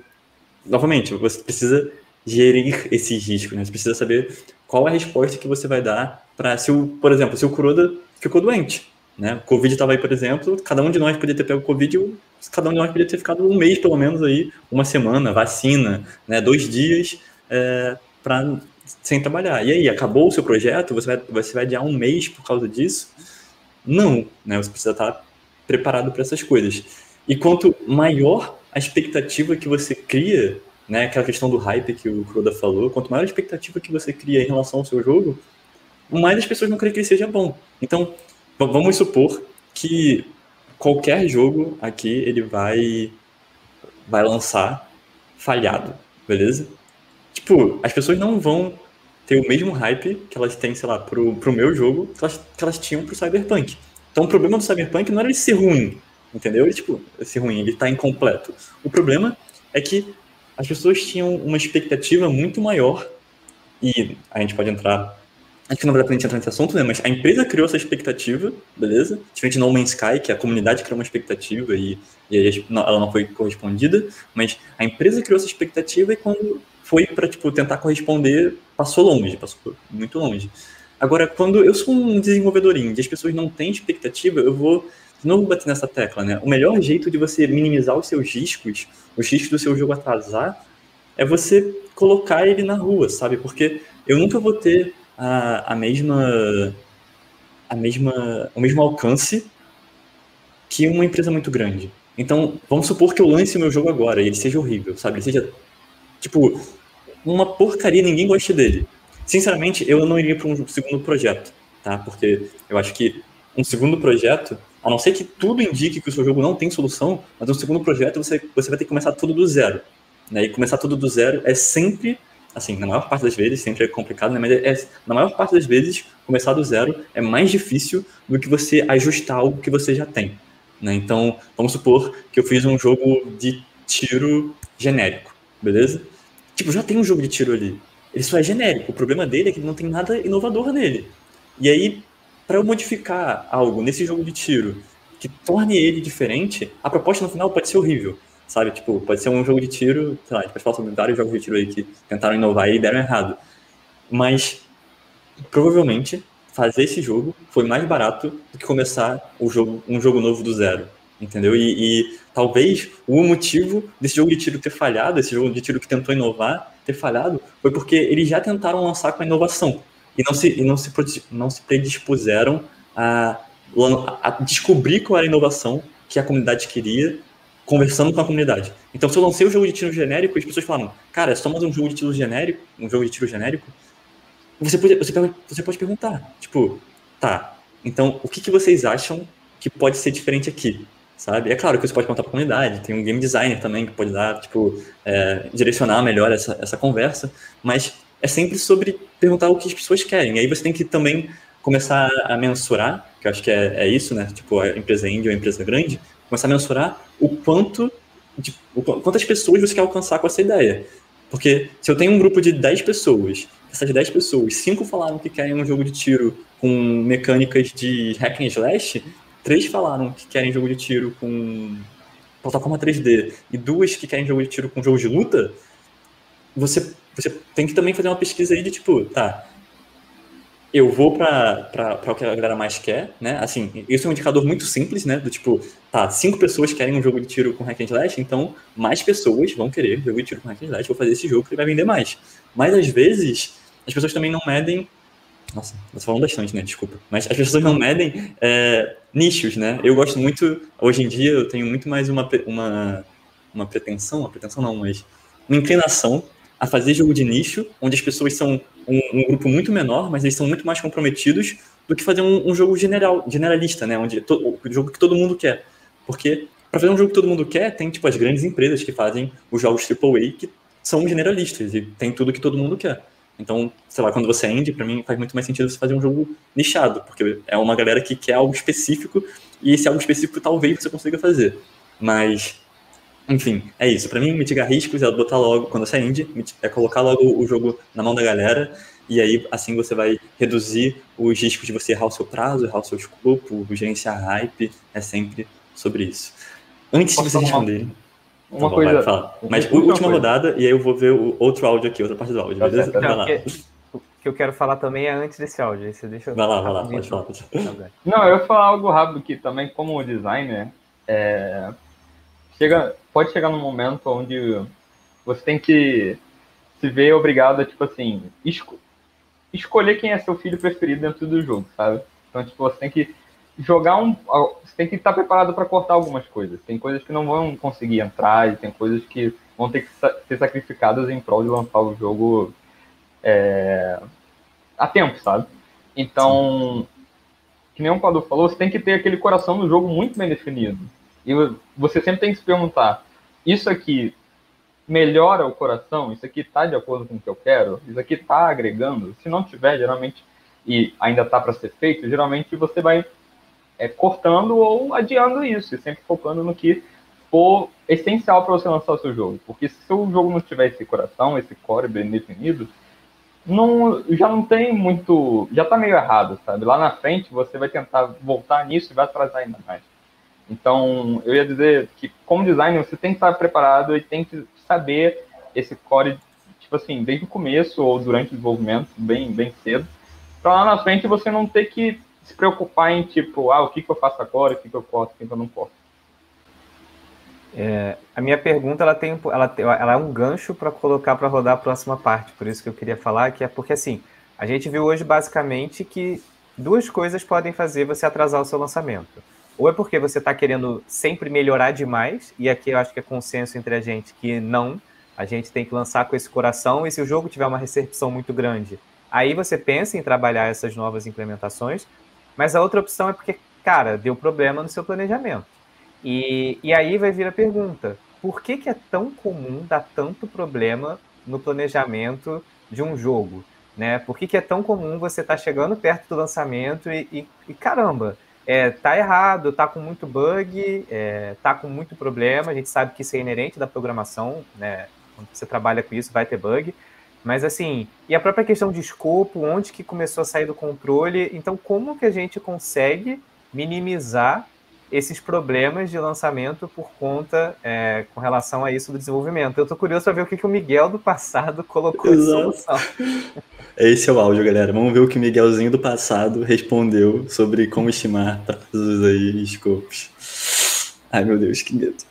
S1: novamente, você precisa gerir esses riscos, né? Você precisa saber qual a resposta que você vai dar para, se o, por exemplo, se o Kuroda ficou doente, né? Covid estava aí, por exemplo, cada um de nós podia ter pego Covid, cada um de nós podia ter ficado um mês, pelo menos, aí, uma semana, vacina, né? Dois dias, é, pra, sem trabalhar. E aí, acabou o seu projeto? Você vai, você vai adiar um mês por causa disso? Não, né? Você precisa estar preparado para essas coisas. E quanto maior a expectativa que você cria, né, aquela questão do hype que o Croda falou, quanto maior a expectativa que você cria em relação ao seu jogo, mais as pessoas não creem que ele seja bom. Então, vamos supor que qualquer jogo aqui ele vai vai lançar falhado, beleza? Tipo, as pessoas não vão ter o mesmo hype que elas têm, sei lá, pro, pro meu jogo que elas, que elas tinham pro Cyberpunk. Então o problema do Cyberpunk não era ele ser ruim, entendeu? Ele, tipo, ser ruim, ele tá incompleto. O problema é que as pessoas tinham uma expectativa muito maior e a gente pode entrar Acho que não vai pra gente entrar nesse assunto, né? Mas a empresa criou essa expectativa, beleza? Diferente No Man's Sky, que a comunidade criou uma expectativa e, e ela não foi correspondida. Mas a empresa criou essa expectativa e quando foi para tipo, tentar corresponder, passou longe, passou muito longe. Agora, quando eu sou um desenvolvedorinho e as pessoas não têm expectativa, eu vou de novo bater nessa tecla, né? O melhor jeito de você minimizar os seus riscos, os riscos do seu jogo atrasar, é você colocar ele na rua, sabe? Porque eu nunca vou ter a, a mesma a mesma o mesmo alcance que uma empresa muito grande. Então, vamos supor que eu lance o meu jogo agora e ele seja horrível, sabe? Ele seja tipo uma porcaria, ninguém gosta dele. Sinceramente, eu não iria para um segundo projeto, tá? Porque eu acho que um segundo projeto, a não ser que tudo indique que o seu jogo não tem solução, mas um segundo projeto você, você vai ter que começar tudo do zero. Né? E começar tudo do zero é sempre assim, na maior parte das vezes, sempre é complicado, né? Mas é, é, na maior parte das vezes, começar do zero é mais difícil do que você ajustar algo que você já tem. Né? Então, vamos supor que eu fiz um jogo de tiro genérico, beleza? Tipo, já tem um jogo de tiro ali. Ele só é genérico. O problema dele é que não tem nada inovador nele. E aí, para eu modificar algo nesse jogo de tiro que torne ele diferente, a proposta no final pode ser horrível sabe? Tipo, pode ser um jogo de tiro, sei lá, a gente pode falar sobre vários jogos de tiro aí que tentaram inovar e deram errado. Mas, provavelmente, fazer esse jogo foi mais barato do que começar o jogo, um jogo novo do zero, entendeu? E, e talvez o motivo desse jogo de tiro ter falhado, esse jogo de tiro que tentou inovar, ter falhado, foi porque eles já tentaram lançar com a inovação e não se, e não se, não se predispuseram a, a descobrir qual era a inovação que a comunidade queria conversando com a comunidade. Então, se eu lancei o um jogo de tiro genérico, as pessoas falam, cara, é só mais um jogo de tiro genérico, um jogo de tiro genérico, você pode, você, você pode perguntar, tipo, tá, então, o que, que vocês acham que pode ser diferente aqui? Sabe? É claro que você pode contar para a comunidade, tem um game designer também que pode dar, tipo, é, direcionar melhor essa, essa conversa, mas é sempre sobre perguntar o que as pessoas querem. E aí você tem que também começar a mensurar, que eu acho que é, é isso, né? Tipo, a empresa indie ou a empresa grande, começar a mensurar o quanto, de, o, quantas pessoas você quer alcançar com essa ideia. Porque se eu tenho um grupo de 10 pessoas, essas 10 pessoas, 5 falaram que querem um jogo de tiro com mecânicas de hack and slash, 3 falaram que querem jogo de tiro com plataforma 3D e duas que querem jogo de tiro com jogo de luta, você, você tem que também fazer uma pesquisa aí de tipo, tá, eu vou para o que a galera mais quer, né? Assim, isso é um indicador muito simples, né? Do tipo, tá, cinco pessoas querem um jogo de tiro com hack and slash, então mais pessoas vão querer jogo de tiro com hack and slash, vou fazer esse jogo que ele vai vender mais. Mas às vezes, as pessoas também não medem nossa, tô falando bastante, né? Desculpa. Mas as pessoas não medem é, nichos, né? Eu gosto muito, hoje em dia, eu tenho muito mais uma, uma, uma pretensão, uma pretensão não, mas uma inclinação a fazer jogo de nicho, onde as pessoas são um, um, grupo muito menor, mas eles são muito mais comprometidos do que fazer um, um jogo general, generalista, né? Onde o jogo que todo mundo quer. Porque para fazer um jogo que todo mundo quer, tem tipo as grandes empresas que fazem os jogos AAA que são generalistas e tem tudo que todo mundo quer. Então, sei lá, quando você é indie, para mim faz muito mais sentido você fazer um jogo nichado, porque é uma galera que quer algo específico e esse algo específico talvez você consiga fazer. Mas enfim, é isso. Para mim, mitigar riscos é botar logo, quando você é indie, é colocar logo o jogo na mão da galera, e aí assim você vai reduzir os riscos de você errar o seu prazo, errar o seu escopo, gerenciar hype, é sempre sobre isso. Antes Posso de você responder.
S3: Uma, uma tá coisa.
S1: Vai, Mas última coisa. rodada, e aí eu vou ver o outro áudio aqui, outra parte do áudio, beleza? Não, vai lá.
S2: O que eu quero falar também é antes desse áudio. Você deixa
S1: vai lá, vai lá, pode falar.
S3: Não, eu ia falar algo rápido que também, como designer, é, chega, pode chegar num momento onde você tem que se vê obrigado a, tipo assim, esco escolher quem é seu filho preferido dentro do jogo, sabe? Então, tipo, você tem que jogar um. Você tem que estar preparado para cortar algumas coisas. Tem coisas que não vão conseguir entrar e tem coisas que vão ter que ser sacrificadas em prol de lançar o jogo é, a tempo, sabe? Então, que nem o Padu falou, você tem que ter aquele coração do jogo muito bem definido. E você sempre tem que se perguntar: isso aqui melhora o coração? Isso aqui está de acordo com o que eu quero? Isso aqui está agregando? Se não tiver, geralmente, e ainda está para ser feito, geralmente você vai é, cortando ou adiando isso, e sempre focando no que for essencial para você lançar o seu jogo. Porque se o jogo não tiver esse coração, esse core bem definido, não, já não tem muito. Já está meio errado, sabe? Lá na frente você vai tentar voltar nisso e vai atrasar ainda mais. Então, eu ia dizer que, como designer, você tem que estar preparado e tem que saber esse core, tipo assim, desde o começo ou durante o desenvolvimento, bem, bem cedo, para lá na frente você não ter que se preocupar em, tipo, ah, o que, que eu faço agora, o que, que eu posso, o que, que eu não posso.
S2: É, a minha pergunta ela tem, ela, ela é um gancho para colocar para rodar a próxima parte, por isso que eu queria falar, que é porque assim, a gente viu hoje basicamente que duas coisas podem fazer você atrasar o seu lançamento. Ou é porque você está querendo sempre melhorar demais, e aqui eu acho que é consenso entre a gente que não, a gente tem que lançar com esse coração, e se o jogo tiver uma recepção muito grande, aí você pensa em trabalhar essas novas implementações, mas a outra opção é porque, cara, deu problema no seu planejamento. E, e aí vai vir a pergunta: por que, que é tão comum dar tanto problema no planejamento de um jogo? Né? Por que, que é tão comum você estar tá chegando perto do lançamento e, e, e caramba, é, tá errado, tá com muito bug, é, tá com muito problema. A gente sabe que isso é inerente da programação, né? Quando você trabalha com isso, vai ter bug. Mas assim, e a própria questão de escopo, onde que começou a sair do controle? Então, como que a gente consegue minimizar esses problemas de lançamento por conta é, com relação a isso do desenvolvimento. Eu estou curioso para ver o que, que o Miguel do passado colocou de solução.
S5: Esse é o áudio, galera. Vamos ver o que o Miguelzinho do passado respondeu sobre como estimar prazos aí e escopos. Ai, meu Deus, que medo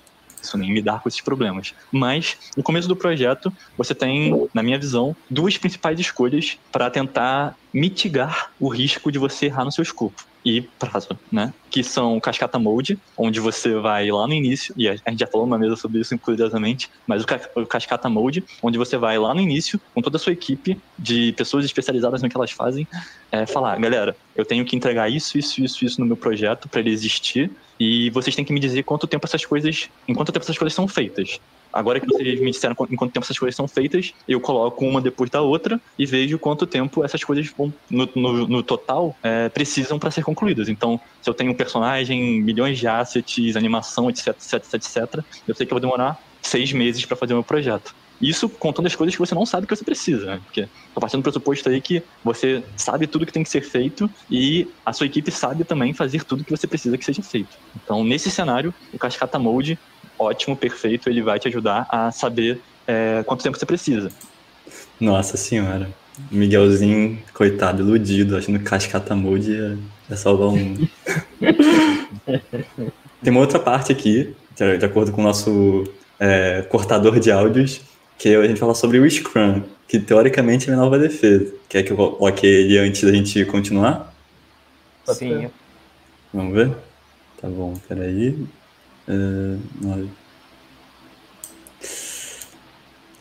S1: nem lidar com esses problemas. Mas, no começo do projeto, você tem, na minha visão, duas principais escolhas para tentar mitigar o risco de você errar no seu escopo e prazo, né? Que são Cascata Mode, onde você vai lá no início, e a gente já falou uma mesa sobre isso, curiosamente, mas o, Cascata Mode, onde você vai lá no início, com toda a sua equipe de pessoas especializadas no que elas fazem, é, falar, galera, eu tenho que entregar isso, isso, isso, isso no meu projeto para ele existir, e vocês têm que me dizer quanto tempo essas coisas, em quanto tempo essas coisas são feitas. Agora que vocês me disseram em quanto tempo essas coisas são feitas, eu coloco uma depois da outra e vejo quanto tempo essas coisas vão, no, no, no total é, precisam para ser concluídas. Então, se eu tenho um personagem, milhões de assets, animação, etc, etc, etc, eu sei que eu vou demorar seis meses para fazer o meu projeto. Isso contando as coisas que você não sabe que você precisa, né? Porque tô partindo do pressuposto aí que você sabe tudo que tem que ser feito e a sua equipe sabe também fazer tudo que você precisa que seja feito. Então, nesse cenário, o Cascata Mode ótimo, perfeito, ele vai te ajudar a saber é, quanto tempo você precisa.
S5: Nossa senhora. Miguelzinho, coitado, iludido, achando que cascata mode ia, ia salvar o mundo. Tem uma outra parte aqui, de acordo com o nosso é, cortador de áudios, que a gente fala sobre o Scrum, que teoricamente é minha nova defesa. Quer que eu coloque ele antes da gente continuar?
S2: Sim.
S5: Vamos ver? Tá bom, peraí. Uh,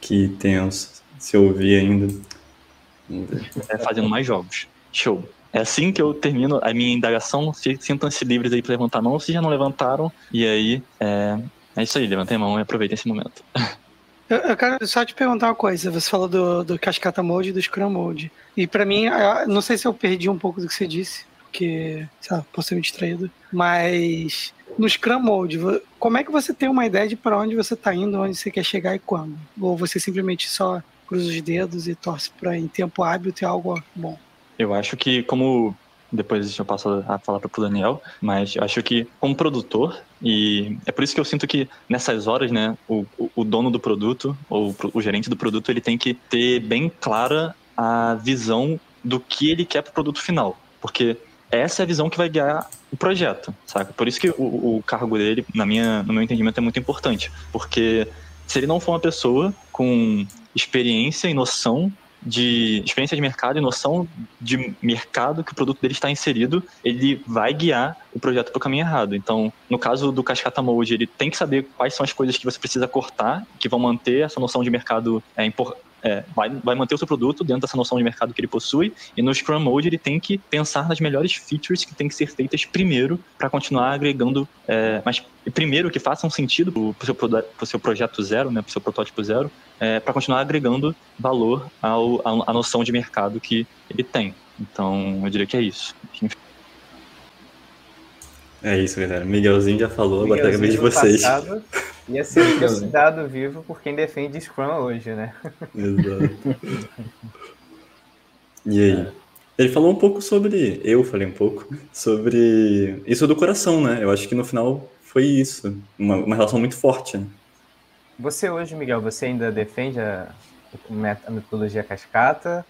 S5: que tenso. Se ouvir ainda.
S1: É fazendo mais jogos. Show. É assim que eu termino a minha indagação. Sintam-se livres aí para levantar a mão, se já não levantaram. E aí, é, é isso aí, levantem a mão e aproveitem esse momento.
S6: Eu, eu, quero só te perguntar uma coisa. Você falou do, do Cascata Mode e do Scrum Mode. E para mim, não sei se eu perdi um pouco do que você disse, porque, sei lá, posso ser distraído. Mas no Scrum Mode, como é que você tem uma ideia de para onde você está indo, onde você quer chegar e quando? Ou você simplesmente só cruza os dedos e torce para em tempo hábil ter algo bom?
S1: Eu acho que como depois eu passo a falar para o Daniel, mas acho que como produtor, e é por isso que eu sinto que nessas horas, né, o, o dono do produto, ou o gerente do produto, ele tem que ter bem clara a visão do que ele quer para o produto final. Porque essa é a visão que vai guiar o projeto, saca? Por isso que o, o cargo dele, na minha, no meu entendimento, é muito importante. Porque se ele não for uma pessoa com
S4: experiência e noção de experiência de mercado e noção de mercado que o produto dele está inserido, ele vai guiar o projeto para o caminho errado. Então, no caso do Cascata Mode, ele tem que saber quais são as coisas que você precisa cortar, que vão manter essa noção de mercado é, é, vai, vai manter o seu produto dentro dessa noção de mercado que ele possui, e no Scrum Mode ele tem que pensar nas melhores features que tem que ser feitas primeiro para continuar agregando, é, mas primeiro que façam sentido para o seu, pro seu projeto zero, né, para o seu protótipo zero, é, para continuar agregando valor ao, à noção de mercado que ele tem. Então, eu diria que é isso.
S1: É isso, galera. Miguelzinho já falou, agora tá a vez de vocês.
S2: Passado, ia ser considerado vivo por quem defende Scrum hoje, né?
S1: Exato. E aí? Ele falou um pouco sobre. Eu falei um pouco sobre isso do coração, né? Eu acho que no final foi isso. Uma, uma relação muito forte, né?
S2: Você hoje, Miguel, você ainda defende a, a metodologia cascata?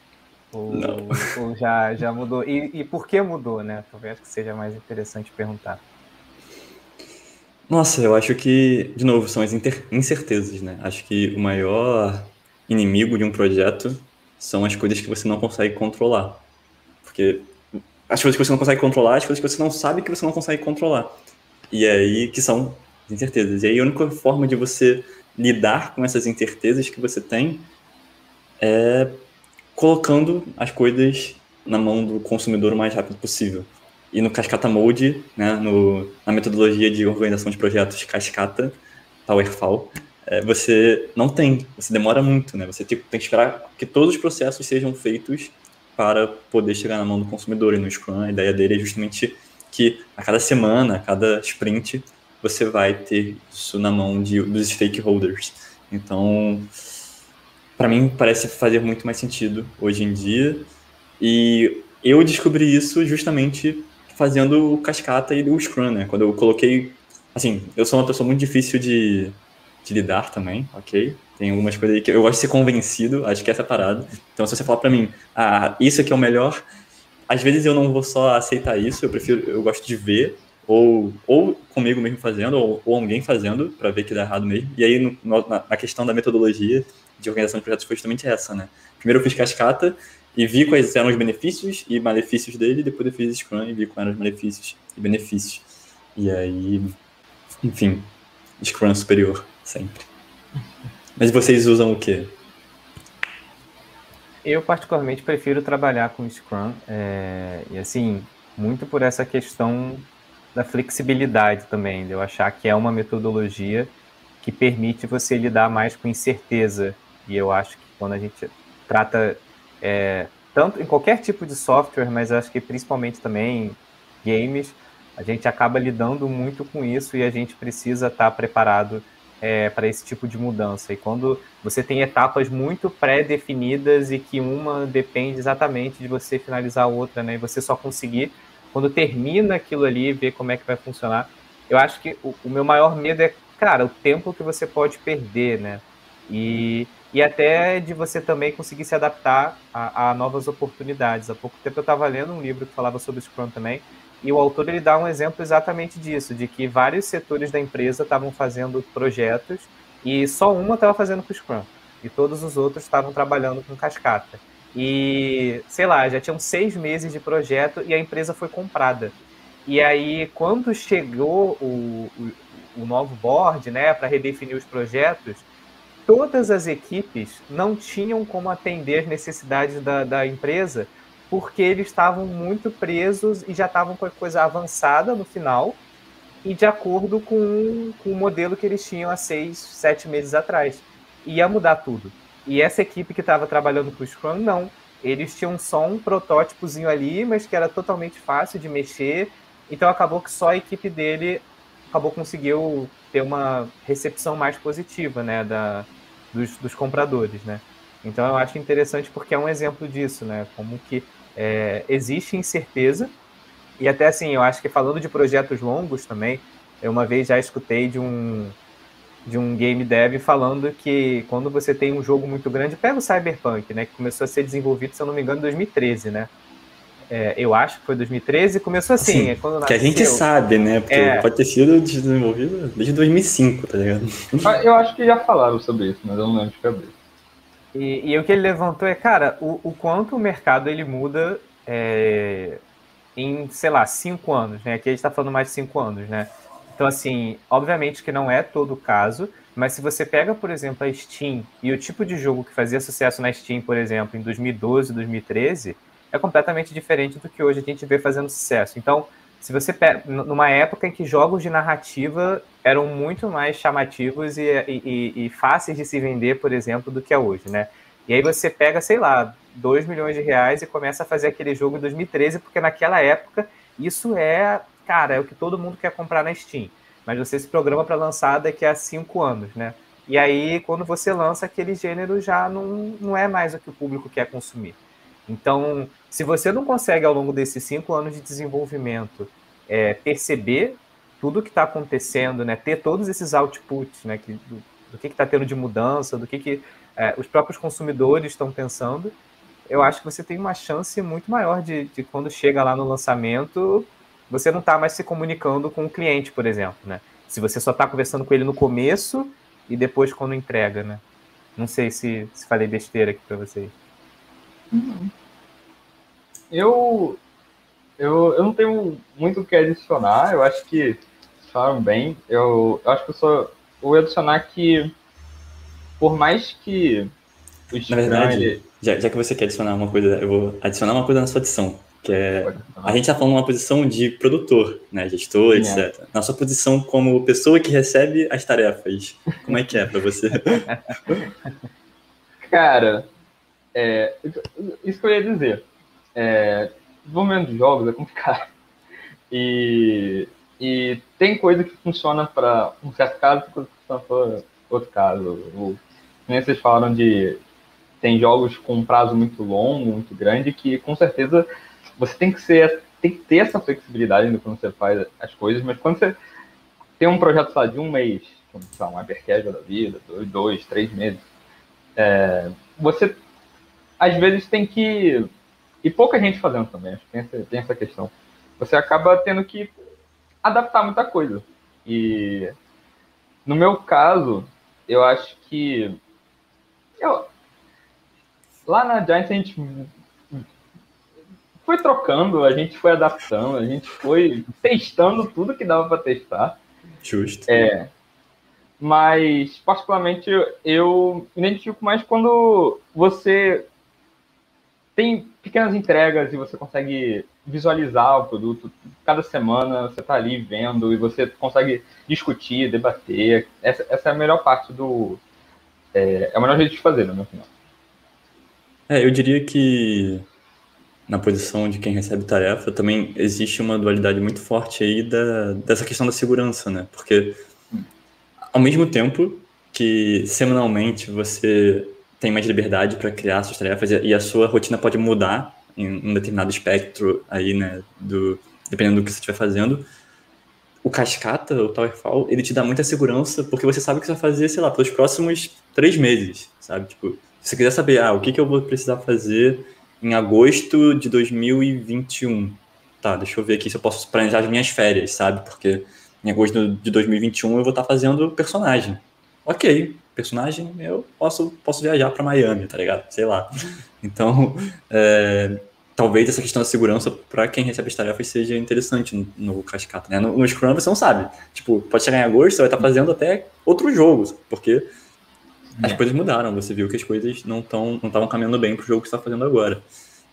S2: Ou, ou, já, já mudou? E, e por que mudou, né? Talvez que seja mais interessante perguntar.
S1: Nossa, eu acho que, de novo, são as incertezas, né? Acho que o maior inimigo de um projeto são as coisas que você não consegue controlar. Porque as coisas que você não consegue controlar, as coisas que você não sabe que você não consegue controlar. E aí, que são incertezas. E aí, a única forma de você lidar com essas incertezas que você tem é colocando as coisas na mão do consumidor o mais rápido possível. E no Cascata Mode, né, no, na metodologia de organização de projetos Cascata, Powerfall, é, você não tem, você demora muito, né? Você tem, tem que esperar que todos os processos sejam feitos para poder chegar na mão do consumidor. E no Scrum, a ideia dele é justamente que a cada semana, a cada sprint, você vai ter isso na mão de, dos stakeholders. Então, para mim, parece fazer muito mais sentido hoje em dia. E eu descobri isso justamente fazendo o cascata e o Scrum, né? Quando eu coloquei. Assim, eu sou uma pessoa muito difícil de, de lidar também, ok? Tem algumas coisas que eu gosto de ser convencido, acho que é essa parada. Então, se você falar para mim, ah, isso aqui é o melhor, às vezes eu não vou só aceitar isso, eu prefiro, eu gosto de ver, ou, ou comigo mesmo fazendo, ou, ou alguém fazendo, para ver que dá errado mesmo. E aí, no, na, na questão da metodologia de organização de projetos, foi justamente essa, né? Primeiro eu fiz cascata, e vi quais eram os benefícios e malefícios dele, depois eu fiz Scrum e vi quais eram os malefícios e benefícios. E aí, enfim, Scrum superior, sempre. Mas vocês usam o quê?
S2: Eu, particularmente, prefiro trabalhar com Scrum, é, e assim, muito por essa questão da flexibilidade também, de eu achar que é uma metodologia que permite você lidar mais com incerteza. E eu acho que quando a gente trata é, tanto em qualquer tipo de software, mas acho que principalmente também games, a gente acaba lidando muito com isso e a gente precisa estar preparado é, para esse tipo de mudança. E quando você tem etapas muito pré-definidas e que uma depende exatamente de você finalizar a outra, né? E você só conseguir quando termina aquilo ali ver como é que vai funcionar. Eu acho que o, o meu maior medo é, cara, o tempo que você pode perder, né? E e até de você também conseguir se adaptar a, a novas oportunidades. Há pouco tempo eu estava lendo um livro que falava sobre Scrum também, e o autor ele dá um exemplo exatamente disso, de que vários setores da empresa estavam fazendo projetos e só uma estava fazendo com Scrum, e todos os outros estavam trabalhando com Cascata. E, sei lá, já tinham seis meses de projeto e a empresa foi comprada. E aí, quando chegou o, o, o novo board, né, para redefinir os projetos, todas as equipes não tinham como atender as necessidades da, da empresa porque eles estavam muito presos e já estavam com a coisa avançada no final e de acordo com, com o modelo que eles tinham há seis, sete meses atrás. Ia mudar tudo. E essa equipe que estava trabalhando com o Scrum, não. Eles tinham só um protótipozinho ali, mas que era totalmente fácil de mexer. Então acabou que só a equipe dele acabou conseguiu ter uma recepção mais positiva, né, da, dos, dos compradores, né? Então eu acho interessante porque é um exemplo disso, né? Como que é, existe incerteza e até assim, eu acho que falando de projetos longos também, eu uma vez já escutei de um de um game dev falando que quando você tem um jogo muito grande, pega o Cyberpunk, né, que começou a ser desenvolvido, se eu não me engano, em 2013, né? É, eu acho que foi 2013, começou assim, assim é
S1: que a gente sabe, né? Porque é. pode ter sido desenvolvido desde 2005, tá ligado?
S3: Ah, eu acho que já falaram sobre isso, mas eu não lembro de cabeça.
S2: E, e o que ele levantou é, cara, o, o quanto o mercado ele muda é, em, sei lá, cinco anos, né? Aqui a gente está falando mais de cinco anos, né? Então, assim, obviamente que não é todo o caso, mas se você pega, por exemplo, a Steam e o tipo de jogo que fazia sucesso na Steam, por exemplo, em 2012, 2013, é completamente diferente do que hoje a gente vê fazendo sucesso. Então, se você pega, numa época em que jogos de narrativa eram muito mais chamativos e, e, e, fáceis de se vender, por exemplo, do que é hoje, né? E aí você pega, sei lá, 2 milhões de reais e começa a fazer aquele jogo em 2013, porque naquela época isso é, cara, é o que todo mundo quer comprar na Steam mas você se programa para lançar daqui a cinco anos, né? E aí, quando você lança, aquele gênero já não, não é mais o que o público quer consumir. Então, se você não consegue, ao longo desses cinco anos de desenvolvimento, é, perceber tudo o que está acontecendo, né? ter todos esses outputs né? que, do, do que está tendo de mudança, do que, que é, os próprios consumidores estão pensando, eu acho que você tem uma chance muito maior de, de quando chega lá no lançamento, você não está mais se comunicando com o cliente, por exemplo, né? Se você só está conversando com ele no começo e depois quando entrega, né? Não sei se, se falei besteira aqui para vocês.
S3: Uhum. Eu, eu, eu não tenho muito o que adicionar. Eu acho que falaram bem. Eu, eu acho que eu só vou adicionar que, por mais que
S1: o Na verdade, ele... já, já que você quer adicionar uma coisa, eu vou adicionar uma coisa na sua adição que é a gente está falando uma posição de produtor, né, gestor, Sim, etc. É. Na sua posição como pessoa que recebe as tarefas, como é que é para você?
S3: Cara, é, isso que eu ia dizer. É, desenvolvimento de jogos é complicado. E, e tem coisa que funciona para um certo caso e coisa que funciona para outro caso. O, nem vocês falaram de tem jogos com um prazo muito longo, muito grande, que com certeza você tem que ser, tem que ter essa flexibilidade quando você faz as coisas, mas quando você tem um projeto só de um mês, um hypercasual da vida, dois, dois três meses, é, você às vezes tem que e pouca gente fazendo também, acho que tem essa, tem essa questão. Você acaba tendo que adaptar muita coisa. E no meu caso, eu acho que eu, lá na Giants a gente foi trocando, a gente foi adaptando, a gente foi testando tudo que dava para testar.
S1: Justo.
S3: É. Mas, particularmente, eu me identifico mais quando você tem pequenas entregas e você consegue visualizar o produto. Cada semana você está ali vendo e você consegue discutir, debater. Essa, essa é a melhor parte do. É, é melhor jeito de fazer, no meu final.
S1: É, eu diria que na posição de quem recebe tarefa, também existe uma dualidade muito forte aí da, dessa questão da segurança, né? Porque ao mesmo tempo que semanalmente você tem mais liberdade para criar suas tarefas e a sua rotina pode mudar em um determinado espectro aí, né, do dependendo do que você estiver fazendo, o cascata, o Towerfall, ele te dá muita segurança porque você sabe o que você vai fazer, sei lá, pelos próximos três meses, sabe? Tipo, se você quiser saber, ah, o que, que eu vou precisar fazer em agosto de 2021. Tá, deixa eu ver aqui se eu posso planejar as minhas férias, sabe? Porque em agosto de 2021 eu vou estar fazendo personagem. Ok, personagem, eu posso, posso viajar para Miami, tá ligado? Sei lá. Então, é, talvez essa questão da segurança para quem recebe as tarefas seja interessante no, no Cascata, né? No, no, Scrum você não sabe. Tipo, pode chegar em agosto, você vai estar fazendo até outro jogo, porque as é. coisas mudaram, você viu que as coisas não estão não estavam caminhando bem para o jogo que está fazendo agora.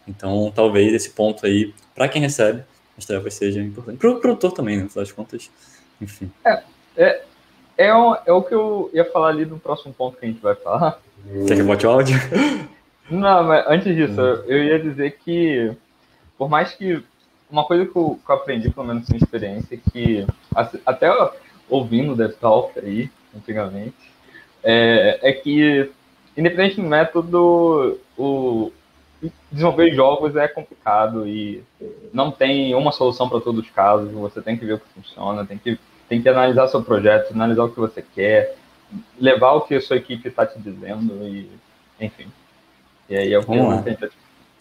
S1: Então, talvez esse ponto aí, para quem recebe, as tarefas seja importante. Para o produtor também, né, das contas, enfim.
S3: É, é, é, o, é o que eu ia falar ali no próximo ponto que a gente vai falar.
S1: Quer que bote o áudio?
S3: Não, mas antes disso, hum. eu ia dizer que, por mais que uma coisa que eu, que eu aprendi, pelo menos sem experiência, que até ouvindo o Death Talk aí, antigamente, é, é que, independente do método, o, desenvolver jogos é complicado e não tem uma solução para todos os casos. Você tem que ver o que funciona, tem que, tem que analisar seu projeto, analisar o que você quer, levar o que a sua equipe está te dizendo e, enfim. E aí é o que a gente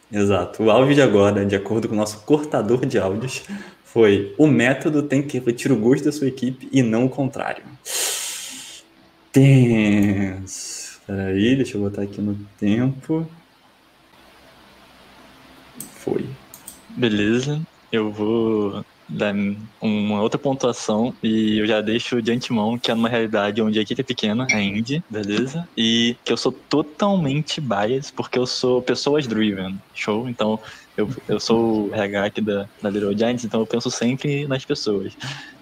S1: Exato. O áudio de agora, de acordo com o nosso cortador de áudios, foi o método tem que refletir o gosto da sua equipe e não o contrário. Tenso.
S7: Espera aí, deixa eu botar aqui no tempo. Foi.
S1: Beleza. Eu vou uma outra pontuação e eu já deixo de antemão que é numa realidade onde a equipe é pequena, é indie, beleza? E que eu sou totalmente bias porque eu sou pessoas driven, show? Então eu, eu sou o RH aqui da, da Little Giants, então eu penso sempre nas pessoas.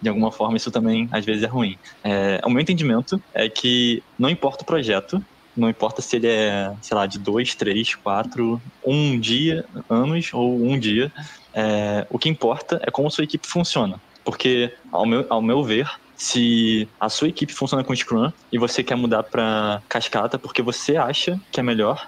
S1: De alguma forma, isso também às vezes é ruim. É, o meu entendimento é que não importa o projeto, não importa se ele é, sei lá, de dois, três, quatro, um dia, anos ou um dia, é, o que importa é como sua equipe funciona. Porque, ao meu, ao meu ver, se a sua equipe funciona com Scrum e você quer mudar para cascata porque você acha que é melhor,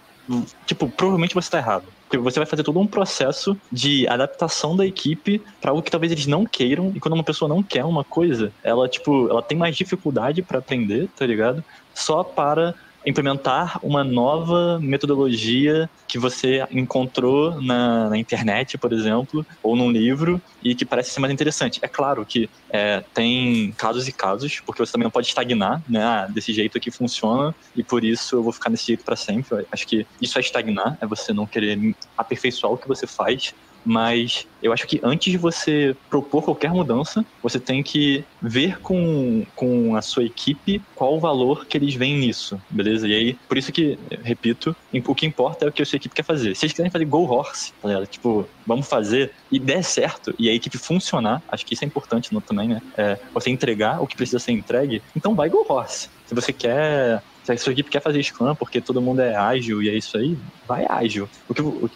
S1: tipo, provavelmente você está errado. Porque você vai fazer todo um processo de adaptação da equipe para algo que talvez eles não queiram. E quando uma pessoa não quer uma coisa, ela, tipo, ela tem mais dificuldade para aprender, tá ligado? Só para implementar uma nova metodologia que você encontrou na, na, internet, por exemplo, ou num livro, e que parece ser mais interessante. É claro que é, tem casos e casos, porque você também não pode estagnar, né? Ah, desse jeito aqui funciona, e por isso eu vou ficar nesse jeito para sempre. Eu acho que isso é estagnar, é você não querer aperfeiçoar o que você faz, mas eu acho que antes de você propor qualquer mudança, você tem que ver com, com a sua equipe qual o valor que eles veem nisso, beleza? E aí, por isso que, repito, o que importa é o que a sua equipe quer fazer. Se eles quiserem fazer Go Horse, galera, tipo, vamos fazer e der certo e a equipe funcionar, acho que isso é importante também, né? É, você entregar o que precisa ser entregue, então vai Go Horse. Se você quer se a sua equipe quer fazer Scrum porque todo mundo é ágil e é isso aí, vai ágil. O que, o,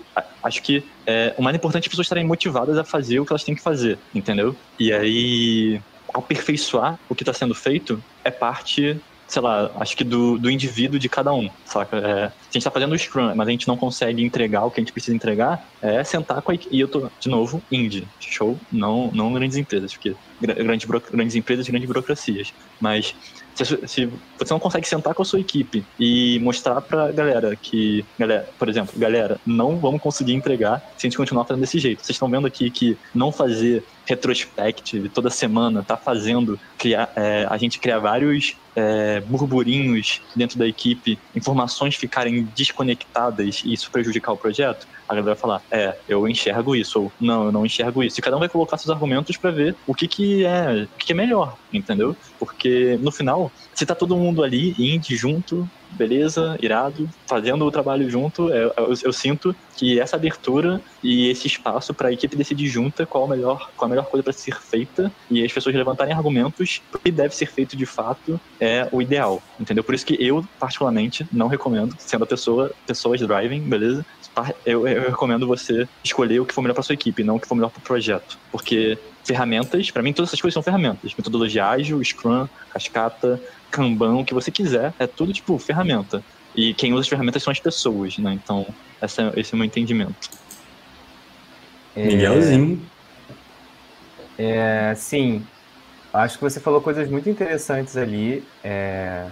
S1: acho que é, o mais importante é as pessoas estarem motivadas a fazer o que elas têm que fazer, entendeu? E aí, aperfeiçoar o que está sendo feito é parte sei lá, acho que do, do indivíduo de cada um, saca? É, se a gente tá fazendo o Scrum, mas a gente não consegue entregar o que a gente precisa entregar, é sentar com a equipe. E eu tô, de novo, indie, show, não, não grandes empresas, porque grandes, grandes empresas, grandes burocracias. Mas se, se, você não consegue sentar com a sua equipe e mostrar pra galera que, galera, por exemplo, galera, não vamos conseguir entregar se a gente continuar fazendo desse jeito. Vocês estão vendo aqui que não fazer retrospective toda semana tá fazendo criar, é, a gente criar vários é, burburinhos dentro da equipe, informações ficarem desconectadas e isso prejudicar o projeto, a galera vai falar, é, eu enxergo isso, ou não, eu não enxergo isso. E cada um vai colocar seus argumentos para ver o que, que é o que, que é melhor, entendeu? Porque no final, se tá todo mundo ali, indie, junto, beleza, irado, fazendo o trabalho junto, eu, eu, eu sinto que essa abertura e esse espaço para a equipe decidir junta qual a melhor, qual a melhor coisa para ser feita e as pessoas levantarem argumentos o que deve ser feito de fato é o ideal, entendeu? Por isso que eu, particularmente, não recomendo, sendo a pessoa, pessoas driving, beleza? Eu, eu recomendo você escolher o que for melhor para sua equipe, não o que for melhor para o projeto, porque ferramentas, para mim todas essas coisas são ferramentas, metodologia ágil, Scrum, Cascata, Kanban, o que você quiser, é tudo tipo ferramenta. E quem usa as ferramentas são as pessoas, né? Então, essa, é, esse é o meu entendimento.
S7: É... Miguelzinho.
S2: É, sim, acho que você falou coisas muito interessantes ali, é,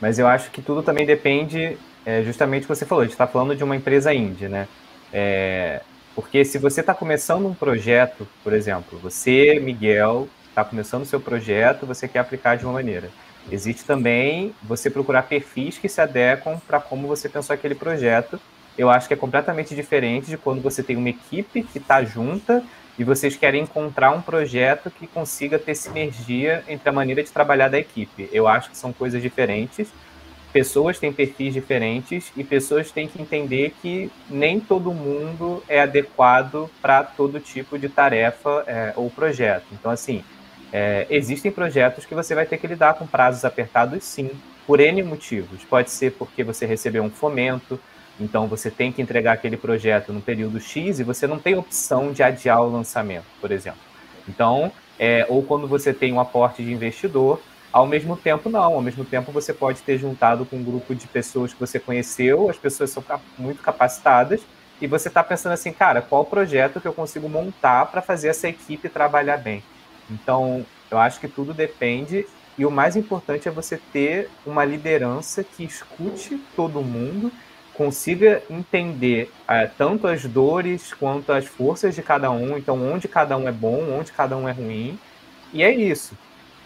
S2: mas eu acho que tudo também depende, é, justamente o que você falou, a gente está falando de uma empresa indie, né? É, porque se você está começando um projeto, por exemplo, você, Miguel, está começando o seu projeto, você quer aplicar de uma maneira. Existe também você procurar perfis que se adequam para como você pensou aquele projeto. Eu acho que é completamente diferente de quando você tem uma equipe que está junta e vocês querem encontrar um projeto que consiga ter sinergia entre a maneira de trabalhar da equipe. Eu acho que são coisas diferentes. Pessoas têm perfis diferentes e pessoas têm que entender que nem todo mundo é adequado para todo tipo de tarefa é, ou projeto. Então, assim, é, existem projetos que você vai ter que lidar com prazos apertados, sim, por N motivos. Pode ser porque você recebeu um fomento, então você tem que entregar aquele projeto no período X e você não tem opção de adiar o lançamento, por exemplo. Então, é, ou quando você tem um aporte de investidor, ao mesmo tempo não, ao mesmo tempo você pode ter juntado com um grupo de pessoas que você conheceu, as pessoas são muito capacitadas, e você está pensando assim, cara, qual projeto que eu consigo montar para fazer essa equipe trabalhar bem? Então, eu acho que tudo depende e o mais importante é você ter uma liderança que escute todo mundo, consiga entender é, tanto as dores quanto as forças de cada um, então onde cada um é bom, onde cada um é ruim, e é isso.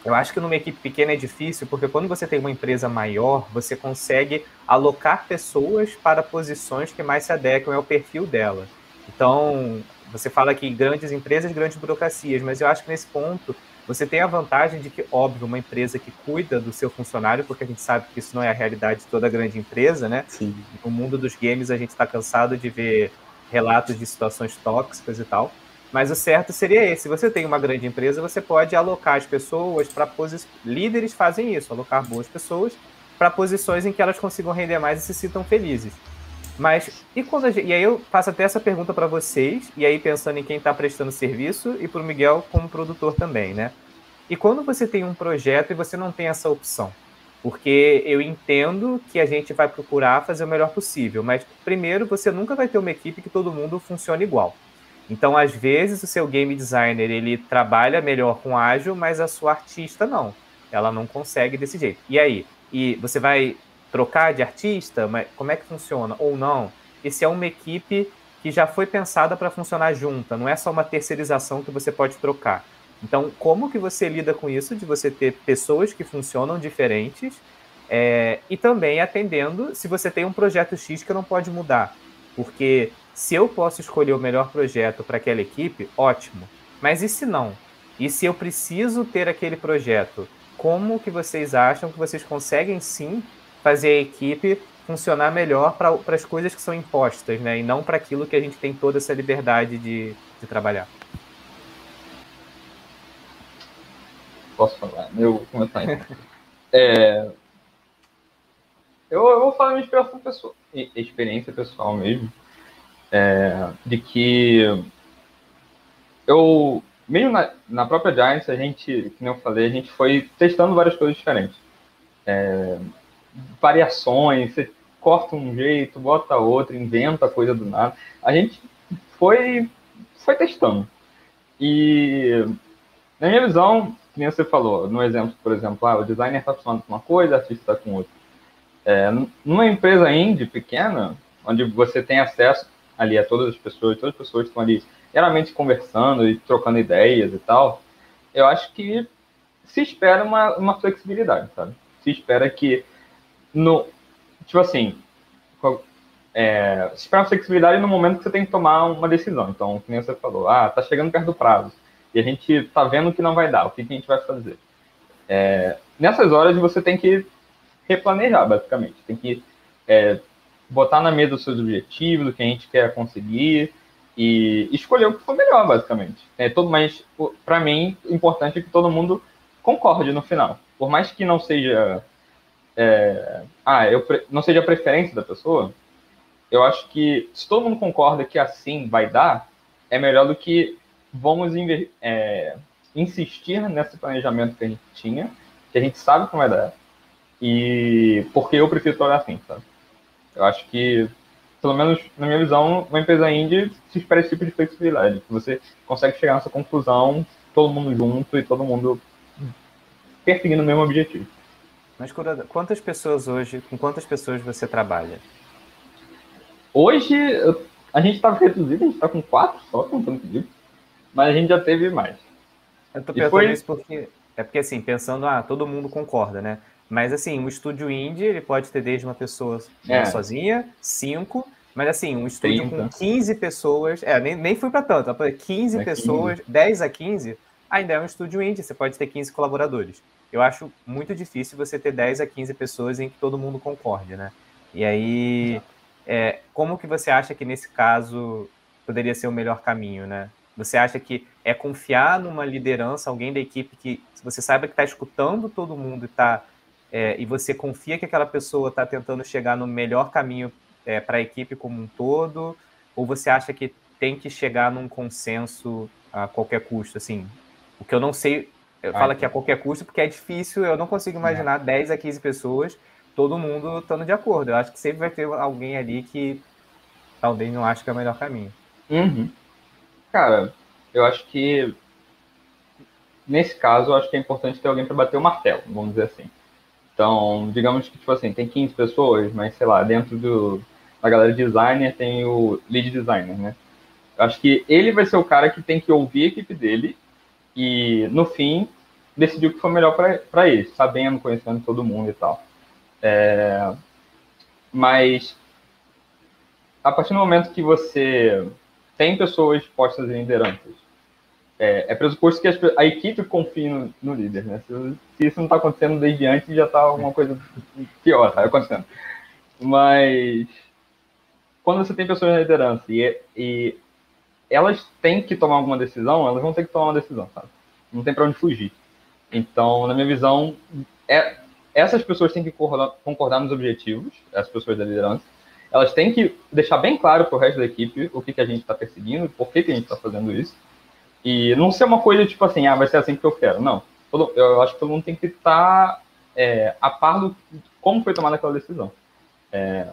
S2: Eu acho que numa equipe pequena é difícil, porque quando você tem uma empresa maior, você consegue alocar pessoas para posições que mais se adequam ao perfil dela. Então, você fala que grandes empresas, grandes burocracias, mas eu acho que nesse ponto você tem a vantagem de que, óbvio, uma empresa que cuida do seu funcionário, porque a gente sabe que isso não é a realidade de toda grande empresa, né?
S1: Sim.
S2: No mundo dos games a gente está cansado de ver relatos de situações tóxicas e tal. Mas o certo seria esse. Se você tem uma grande empresa, você pode alocar as pessoas para posições. Líderes fazem isso, alocar boas pessoas para posições em que elas consigam render mais e se sintam felizes. Mas e quando gente... e aí eu faço até essa pergunta para vocês e aí pensando em quem está prestando serviço e para o Miguel como produtor também, né? E quando você tem um projeto e você não tem essa opção, porque eu entendo que a gente vai procurar fazer o melhor possível, mas primeiro você nunca vai ter uma equipe que todo mundo funcione igual. Então, às vezes, o seu game designer ele trabalha melhor com ágil, mas a sua artista não. Ela não consegue desse jeito. E aí? E você vai trocar de artista? Mas como é que funciona? Ou não? Esse é uma equipe que já foi pensada para funcionar junta, não é só uma terceirização que você pode trocar. Então, como que você lida com isso de você ter pessoas que funcionam diferentes é, e também atendendo se você tem um projeto X que não pode mudar? Porque se eu posso escolher o melhor projeto para aquela equipe, ótimo. Mas e se não? E se eu preciso ter aquele projeto? Como que vocês acham que vocês conseguem sim fazer a equipe funcionar melhor para as coisas que são impostas, né? E não para aquilo que a gente tem toda essa liberdade de, de trabalhar.
S3: Posso falar? Meu comentário. é, eu, eu vou falar minha experiência pessoal, experiência pessoal mesmo é, de que eu, mesmo na, na, própria Giants, a gente, como eu falei, a gente foi testando várias coisas diferentes. É, variações, você corta um jeito, bota outro, inventa coisa do nada. A gente foi, foi testando. E, na minha visão, como você falou, no exemplo, por exemplo, ah, o designer está acostumado com uma coisa, o artista está com outra. É, numa empresa indie pequena, onde você tem acesso ali a todas as pessoas, todas as pessoas estão ali geralmente conversando e trocando ideias e tal, eu acho que se espera uma, uma flexibilidade, sabe? Se espera que no tipo assim, é, se espera uma flexibilidade no momento que você tem que tomar uma decisão. Então, como você falou, ah, tá chegando perto do prazo e a gente tá vendo que não vai dar, o que, que a gente vai fazer? É, nessas horas você tem que replanejar, basicamente. Tem que é, botar na mesa os seus objetivos, o que a gente quer conseguir e escolher o que for melhor, basicamente. É todo, mas para mim, importante é que todo mundo concorde no final. Por mais que não seja é, ah, eu não seja a preferência da pessoa, eu acho que se todo mundo concorda que assim vai dar, é melhor do que vamos é, insistir nesse planejamento que a gente tinha, que a gente sabe que vai dar, e porque eu prefiro trabalhar assim, sabe? Eu acho que, pelo menos na minha visão, uma empresa indie se espera esse tipo de flexibilidade. Você consegue chegar nessa conclusão, todo mundo junto e todo mundo perseguindo o mesmo objetivo.
S2: Mas quantas pessoas hoje, com quantas pessoas você trabalha?
S3: Hoje a gente está reduzido, a gente está com quatro só, contando comigo, mas a gente já teve mais.
S2: Eu tô perguntando foi... isso porque é porque assim, pensando, ah, todo mundo concorda, né? Mas assim, um estúdio indie, ele pode ter desde uma pessoa é. sozinha, cinco, mas assim, um estúdio 30. com 15 pessoas, é, nem, nem fui para tanto, 15 é pessoas, 15. 10 a 15, ainda é um estúdio indie, você pode ter 15 colaboradores. Eu acho muito difícil você ter 10 a 15 pessoas em que todo mundo concorde, né? E aí, é, como que você acha que nesse caso poderia ser o melhor caminho, né? Você acha que é confiar numa liderança, alguém da equipe que você saiba que está escutando todo mundo e está é, e você confia que aquela pessoa está tentando chegar no melhor caminho é, para a equipe como um todo, ou você acha que tem que chegar num consenso a qualquer custo? Assim, o que eu não sei, eu ah, falo que a qualquer custo porque é difícil, eu não consigo imaginar é. 10 a 15 pessoas, todo mundo estando de acordo. Eu acho que sempre vai ter alguém ali que talvez não ache que é o melhor caminho.
S3: Uhum. Cara, eu acho que nesse caso, eu acho que é importante ter alguém para bater o martelo, vamos dizer assim. Então, digamos que, tipo assim, tem 15 pessoas, mas, sei lá, dentro do, da galera de designer tem o lead designer, né? Eu acho que ele vai ser o cara que tem que ouvir a equipe dele e, no fim, decidir o que for melhor para eles, sabendo, conhecendo todo mundo e tal. É, mas a partir do momento que você tem pessoas postas em lideranças, é, é pressuposto que a equipe confie no, no líder, né? Se, se isso não está acontecendo desde antes, já está alguma coisa pior, tá acontecendo. Mas quando você tem pessoas na liderança e, e elas têm que tomar alguma decisão, elas vão ter que tomar uma decisão, sabe? Não tem para onde fugir. Então, na minha visão, é, essas pessoas têm que concordar, concordar nos objetivos, as pessoas da liderança. Elas têm que deixar bem claro para o resto da equipe o que, que a gente está perseguindo, por que, que a gente está fazendo isso. E não ser uma coisa tipo assim, ah, vai ser assim que eu quero. Não. Todo, eu acho que todo mundo tem que estar tá, é, a par do como foi tomada aquela decisão. É,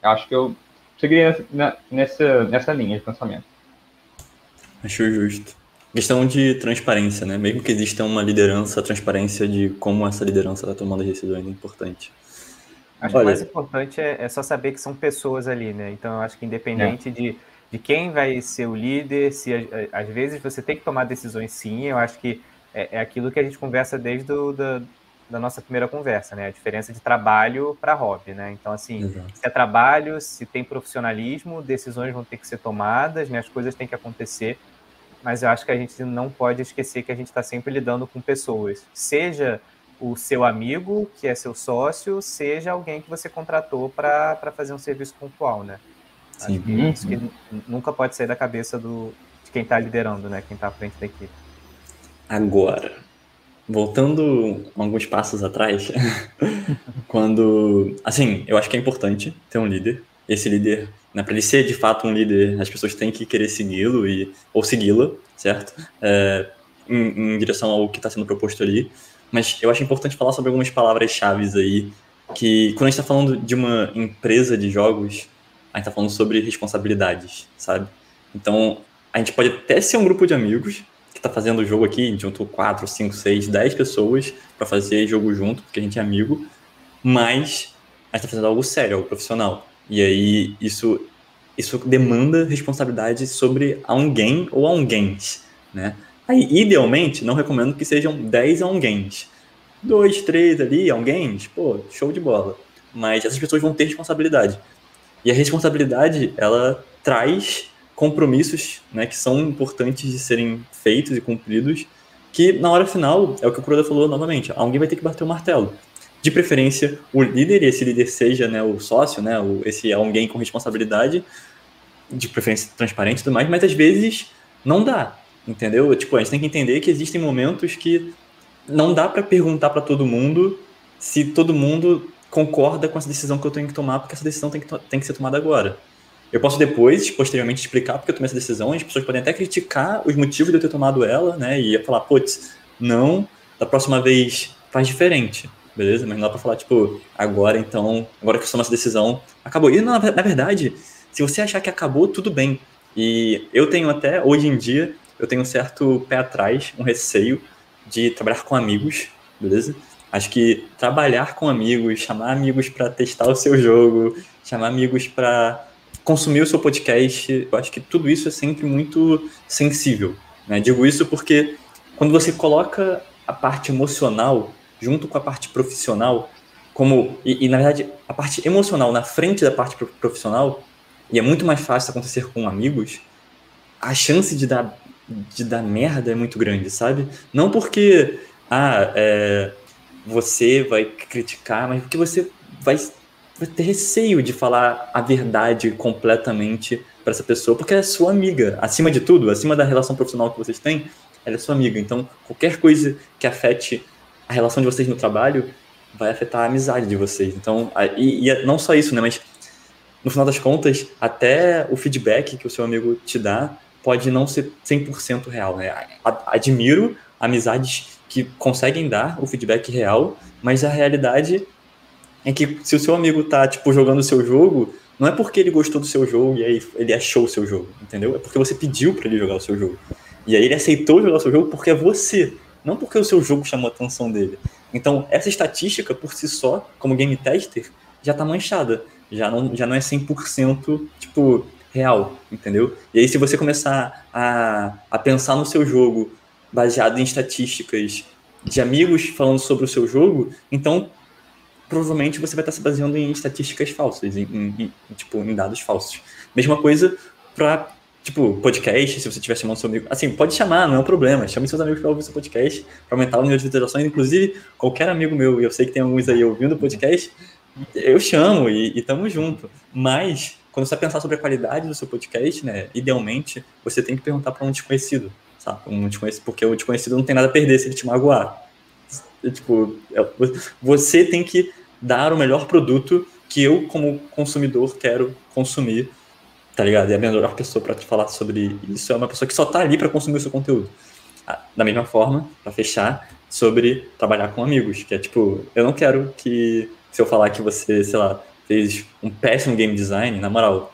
S3: acho que eu seguiria nessa, nessa linha de pensamento.
S1: Acho justo. Questão de transparência, né? Mesmo que exista uma liderança, a transparência de como essa liderança está tomando as decisões é importante.
S2: Acho Olha, que o mais importante é, é, só saber que são pessoas ali, né? Então, eu acho que independente é. de, de quem vai ser o líder, se às vezes você tem que tomar decisões sim, eu acho que é, é aquilo que a gente conversa desde o, da, da nossa primeira conversa, né? A diferença de trabalho para hobby, né? Então, assim, Exato. se é trabalho, se tem profissionalismo, decisões vão ter que ser tomadas, né? As coisas têm que acontecer, mas eu acho que a gente não pode esquecer que a gente está sempre lidando com pessoas, seja o seu amigo, que é seu sócio, seja alguém que você contratou para fazer um serviço pontual, né? Sim. Acho que isso que nunca pode sair da cabeça do, de quem está liderando, né? Quem está à frente da equipe.
S1: Agora, voltando alguns passos atrás, quando. Assim, eu acho que é importante ter um líder. Esse líder, né, para ele ser de fato um líder, as pessoas têm que querer segui-lo e ou segui-la, certo? É, em, em, direção ao que está sendo proposto ali. Mas eu acho importante falar sobre algumas palavras-chave aí, que quando a gente está falando de uma empresa de jogos, a gente está falando sobre responsabilidades, sabe? Então, a gente pode até ser um grupo de amigos, que está fazendo o jogo aqui, juntou 4, 5, 6, 10 pessoas para fazer jogo junto, porque a gente é amigo, mas a gente está fazendo algo sério, algo profissional. E aí isso, isso demanda responsabilidade sobre alguém ou alguém, né? Aí, idealmente, não recomendo que sejam 10 alguém. Dois, três ali, alguém, pô, show de bola. Mas essas pessoas vão ter responsabilidade. E a responsabilidade, ela traz compromissos né, que são importantes de serem feitos e cumpridos, que na hora final, é o que o Kuroda falou novamente, alguém vai ter que bater o martelo. De preferência, o líder, e esse líder seja né, o sócio, né, o, esse alguém com responsabilidade, de preferência transparente e tudo mais, mas às vezes não dá, entendeu? Tipo, a gente tem que entender que existem momentos que não dá para perguntar para todo mundo se todo mundo concorda com essa decisão que eu tenho que tomar, porque essa decisão tem que, tem que ser tomada agora. Eu posso depois, posteriormente, explicar porque eu tomei essa decisão. As pessoas podem até criticar os motivos de eu ter tomado ela, né? E falar, putz, não, da próxima vez faz diferente, beleza? Mas não dá pra falar, tipo, agora então, agora que eu tomo essa decisão, acabou. E na, na verdade, se você achar que acabou, tudo bem. E eu tenho até, hoje em dia, eu tenho um certo pé atrás, um receio de trabalhar com amigos, beleza? Acho que trabalhar com amigos, chamar amigos para testar o seu jogo, chamar amigos para consumir o seu podcast, eu acho que tudo isso é sempre muito sensível. Né? Digo isso porque quando você coloca a parte emocional junto com a parte profissional, como e, e, na verdade a parte emocional na frente da parte profissional, e é muito mais fácil acontecer com amigos, a chance de dar de dar merda é muito grande, sabe? Não porque ah, é, você vai criticar, mas porque você vai ter receio de falar a verdade completamente para essa pessoa, porque é sua amiga. Acima de tudo, acima da relação profissional que vocês têm, ela é sua amiga. Então, qualquer coisa que afete a relação de vocês no trabalho vai afetar a amizade de vocês. Então, e, e é não só isso, né? Mas no final das contas, até o feedback que o seu amigo te dá pode não ser 100% real, né? Admiro amizades que conseguem dar o feedback real, mas a realidade é que se o seu amigo tá, tipo, jogando o seu jogo, não é porque ele gostou do seu jogo e aí ele achou o seu jogo, entendeu? É porque você pediu para ele jogar o seu jogo. E aí ele aceitou jogar o seu jogo porque é você, não porque o seu jogo chamou a atenção dele. Então, essa estatística, por si só, como game tester, já tá manchada. Já não, já não é 100%, tipo, real, entendeu? E aí, se você começar a, a pensar no seu jogo baseado em estatísticas de amigos falando sobre o seu jogo, então provavelmente você vai estar se baseando em estatísticas falsas, em, em, em tipo, em dados falsos. Mesma coisa para tipo, podcast, se você estiver chamando seu amigo. Assim, pode chamar, não é um problema. Chame seus amigos para ouvir seu podcast, para aumentar o número de visualizações. Inclusive, qualquer amigo meu, e eu sei que tem alguns aí ouvindo o podcast, eu chamo e, e tamo junto. Mas, quando você pensar sobre a qualidade do seu podcast, né, idealmente, você tem que perguntar para um desconhecido, sabe? Um desconhecido, porque o desconhecido não tem nada a perder se ele te magoar. É, tipo, é, você tem que dar o melhor produto que eu, como consumidor, quero consumir, tá ligado? E a melhor pessoa para te falar sobre isso é uma pessoa que só tá ali para consumir o seu conteúdo. Ah, da mesma forma, para fechar, sobre trabalhar com amigos, que é tipo, eu não quero que, se eu falar que você, sei lá, fez um péssimo game design, na moral,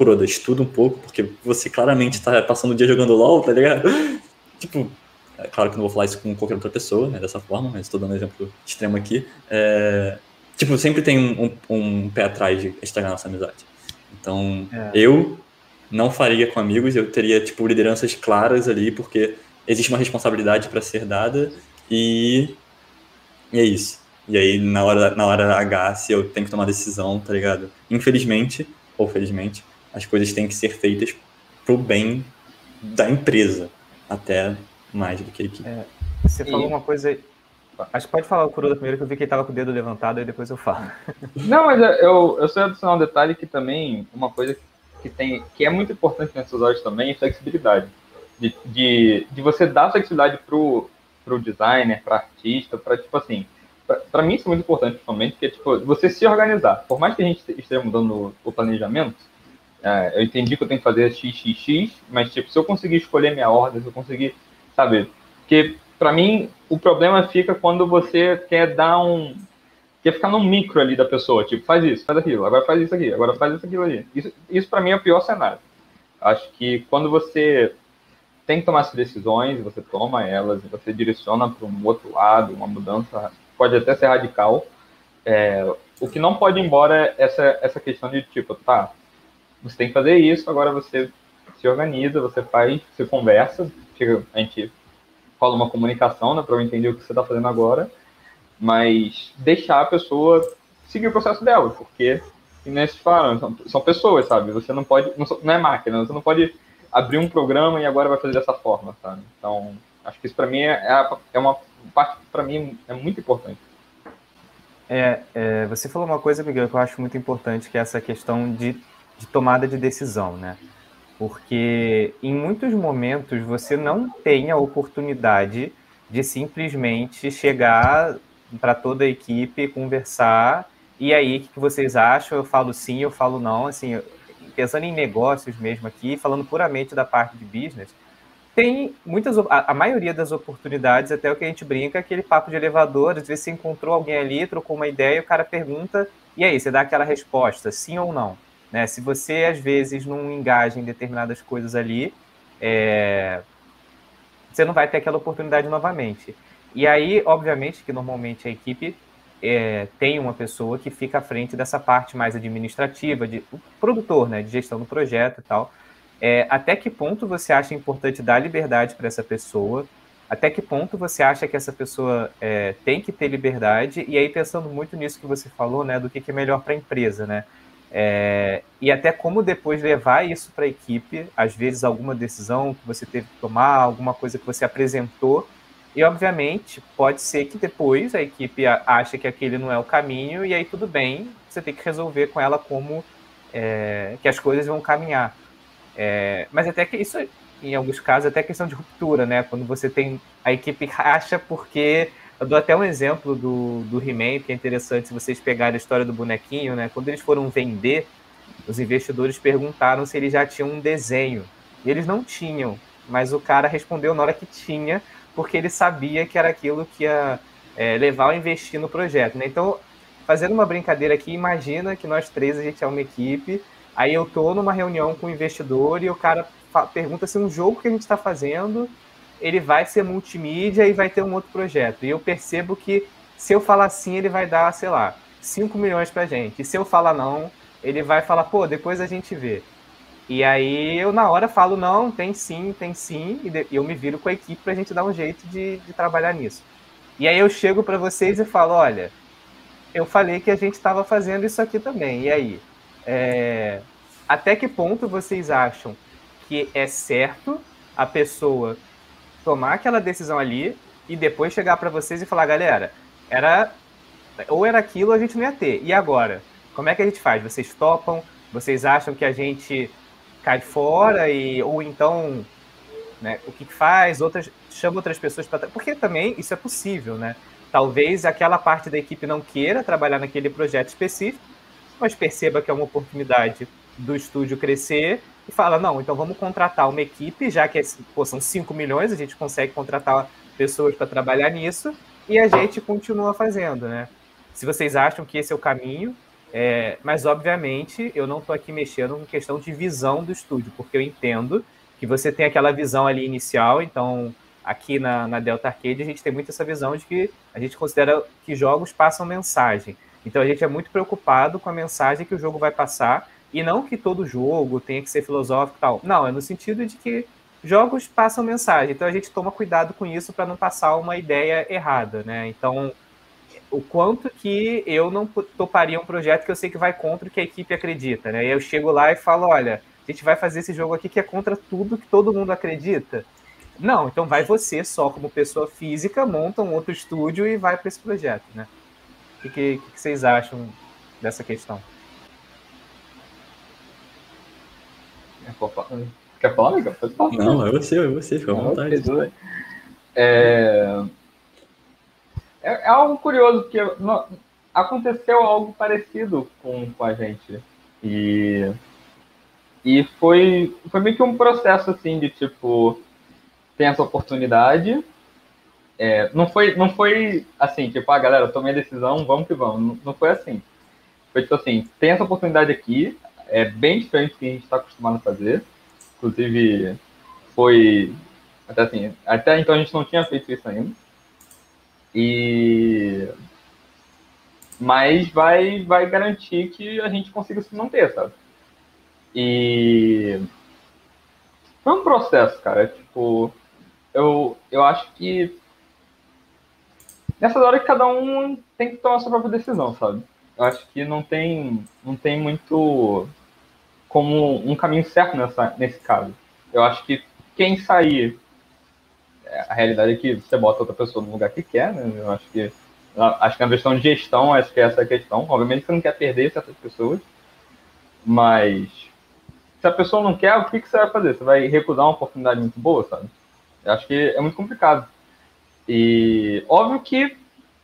S1: Kuroda, estuda um pouco, porque você claramente tá passando o dia jogando LOL, tá ligado? tipo, é claro que não vou falar isso com qualquer outra pessoa, né, dessa forma, mas estou dando um exemplo extremo aqui. É, tipo, sempre tem um, um, um, pé atrás de estragar nossa amizade. Então, é. eu não faria com amigos, eu teria, tipo, lideranças claras ali, porque existe uma responsabilidade para ser dada e, e é isso. E aí, na hora, na hora H, se eu tenho que tomar decisão, tá ligado? Infelizmente, ou felizmente, as coisas têm que ser feitas pro bem da empresa, até mais do que aqui. É,
S2: você e... falou uma coisa. Acho que pode falar o Kuroda primeiro, que eu vi que ele tava com o dedo levantado, e depois eu falo.
S3: Não, mas eu, eu só adicionar um detalhe que também, uma coisa que, tem, que é muito importante nessas horas também, é flexibilidade. De, de, de você dar flexibilidade pro, pro designer, para artista, para tipo assim, para mim isso é muito importante principalmente, porque tipo, você se organizar. Por mais que a gente esteja mudando o planejamento, é, eu entendi que eu tenho que fazer XXX, mas tipo, se eu conseguir escolher minha ordem, se eu conseguir sabe? Porque, para mim, o problema fica quando você quer dar um. quer ficar no micro ali da pessoa, tipo, faz isso, faz aquilo, agora faz isso aqui, agora faz isso aquilo ali. Isso, isso para mim é o pior cenário. Acho que quando você tem que tomar essas decisões, você toma elas, você direciona para um outro lado, uma mudança, pode até ser radical. É, o que não pode ir embora é essa, essa questão de tipo, tá, você tem que fazer isso, agora você se organiza, você faz, você conversa, a gente fala uma comunicação, né, para eu entender o que você está fazendo agora, mas deixar a pessoa seguir o processo dela, porque, como eles falam, são, são, pessoas, sabe? Você não pode, não, não, é máquina, você não pode abrir um programa e agora vai fazer dessa forma, sabe? Então, acho que isso para mim é, é, é uma parte para mim é muito importante.
S2: É, é, você falou uma coisa, Miguel, que eu acho muito importante, que é essa questão de, de tomada de decisão, né? porque em muitos momentos você não tem a oportunidade de simplesmente chegar para toda a equipe, conversar, e aí o que vocês acham? Eu falo sim, eu falo não, assim, pensando em negócios mesmo aqui, falando puramente da parte de business, tem muitas, a, maioria das oportunidades, até o que a gente brinca, é aquele papo de elevador, às vezes você encontrou alguém ali, trocou uma ideia, o cara pergunta, e aí, você dá aquela resposta, sim ou não? Né? Se você, às vezes, não engaja em determinadas coisas ali, é... você não vai ter aquela oportunidade novamente. E aí, obviamente, que normalmente a equipe é, tem uma pessoa que fica à frente dessa parte mais administrativa, de o produtor, né, de gestão do projeto e tal. É, até que ponto você acha importante dar liberdade para essa pessoa? Até que ponto você acha que essa pessoa é, tem que ter liberdade? E aí, pensando muito nisso que você falou, né, do que, que é melhor para a empresa, né? É, e até como depois levar isso para a equipe, às vezes alguma decisão que você teve que tomar, alguma coisa que você apresentou, e obviamente pode ser que depois a equipe ache que aquele não é o caminho, e aí tudo bem, você tem que resolver com ela como é, que as coisas vão caminhar. É, mas até que isso, em alguns casos, até questão de ruptura, né? Quando você tem a equipe racha porque eu dou até um exemplo do, do He-Man, que é interessante se vocês pegarem a história do bonequinho, né? Quando eles foram vender, os investidores perguntaram se eles já tinham um desenho. E eles não tinham, mas o cara respondeu na hora que tinha, porque ele sabia que era aquilo que ia é, levar a investir no projeto. Né? Então, fazendo uma brincadeira aqui, imagina que nós três a gente é uma equipe, aí eu tô numa reunião com o investidor e o cara pergunta se um jogo que a gente está fazendo ele vai ser multimídia e vai ter um outro projeto. E eu percebo que se eu falar sim, ele vai dar, sei lá, 5 milhões pra gente. E se eu falar não, ele vai falar, pô, depois a gente vê. E aí eu na hora falo, não, tem sim, tem sim, e eu me viro com a equipe pra gente dar um jeito de, de trabalhar nisso. E aí eu chego para vocês e falo, olha, eu falei que a gente estava fazendo isso aqui também. E aí? É, até que ponto vocês acham que é certo a pessoa tomar aquela decisão ali e depois chegar para vocês e falar, galera, era ou era aquilo a gente não ia ter. E agora? Como é que a gente faz? Vocês topam? Vocês acham que a gente cai fora e ou então, né, o que faz? Outras chama outras pessoas para porque também isso é possível, né? Talvez aquela parte da equipe não queira trabalhar naquele projeto específico, mas perceba que é uma oportunidade do estúdio crescer e fala, não, então vamos contratar uma equipe, já que é, pô, são 5 milhões, a gente consegue contratar pessoas para trabalhar nisso, e a gente continua fazendo, né? Se vocês acham que esse é o caminho, é, mas obviamente eu não estou aqui mexendo com questão de visão do estúdio, porque eu entendo que você tem aquela visão ali inicial, então aqui na, na Delta Arcade a gente tem muito essa visão de que a gente considera que jogos passam mensagem. Então a gente é muito preocupado com a mensagem que o jogo vai passar e não que todo jogo tenha que ser filosófico e tal. Não, é no sentido de que jogos passam mensagem. Então a gente toma cuidado com isso para não passar uma ideia errada, né? Então, o quanto que eu não toparia um projeto que eu sei que vai contra o que a equipe acredita, né? E eu chego lá e falo, olha, a gente vai fazer esse jogo aqui que é contra tudo que todo mundo acredita. Não, então vai você só como pessoa física, monta um outro estúdio e vai para esse projeto, né? O que, que, que vocês acham dessa questão?
S3: Quer falar, amigo? Pode falar.
S1: Não, é você, é você, fica à vontade.
S3: É... é... é algo curioso, porque aconteceu algo parecido com, com a gente. E, e foi, foi meio que um processo assim de tipo, tem essa oportunidade. É, não, foi, não foi assim, tipo, ah, galera, tomei a decisão, vamos que vamos. Não, não foi assim. Foi tipo assim, tem essa oportunidade aqui, é bem diferente do que a gente está acostumado a fazer. Inclusive, foi. Até assim, até então a gente não tinha feito isso ainda. E. Mas vai, vai garantir que a gente consiga se manter, sabe? E. Foi um processo, cara. Tipo, eu, eu acho que. Nessa hora que cada um tem que tomar a sua própria decisão, sabe? Eu acho que não tem, não tem muito como um caminho certo nessa, nesse caso. Eu acho que quem sair, é, a realidade é que você bota outra pessoa no lugar que quer, né? Eu acho que acho que na questão de gestão, acho que essa é a questão. Obviamente você não quer perder certas pessoas, mas se a pessoa não quer, o que, que você vai fazer? Você vai recusar uma oportunidade muito boa, sabe? Eu acho que é muito complicado. E óbvio que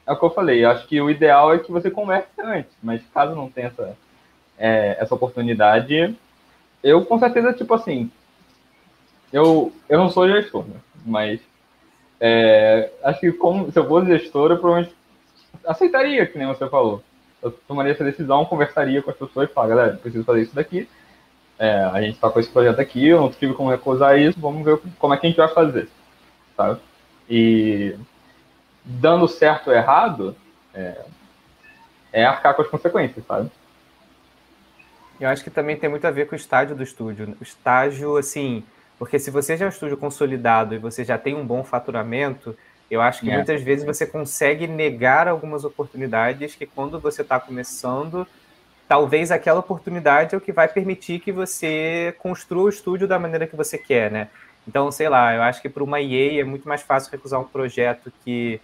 S3: é o que eu falei, eu acho que o ideal é que você converse antes, mas caso não tenha essa, é, essa oportunidade, eu com certeza, tipo assim, eu, eu não sou gestor, né? mas é, acho que como, se eu fosse gestor, eu provavelmente aceitaria, que nem você falou. Eu tomaria essa decisão, conversaria com as pessoas e falaria, galera, preciso fazer isso daqui, é, a gente está com esse projeto aqui, eu não tive como recusar isso, vamos ver como é que a gente vai fazer, sabe? E dando certo ou errado, é, é arcar com as consequências, sabe?
S2: Eu acho que também tem muito a ver com o estágio do estúdio. O estágio, assim, porque se você já é um estúdio consolidado e você já tem um bom faturamento, eu acho que é. muitas vezes você consegue negar algumas oportunidades que quando você está começando, talvez aquela oportunidade é o que vai permitir que você construa o estúdio da maneira que você quer, né? Então, sei lá, eu acho que para uma EA é muito mais fácil recusar um projeto que,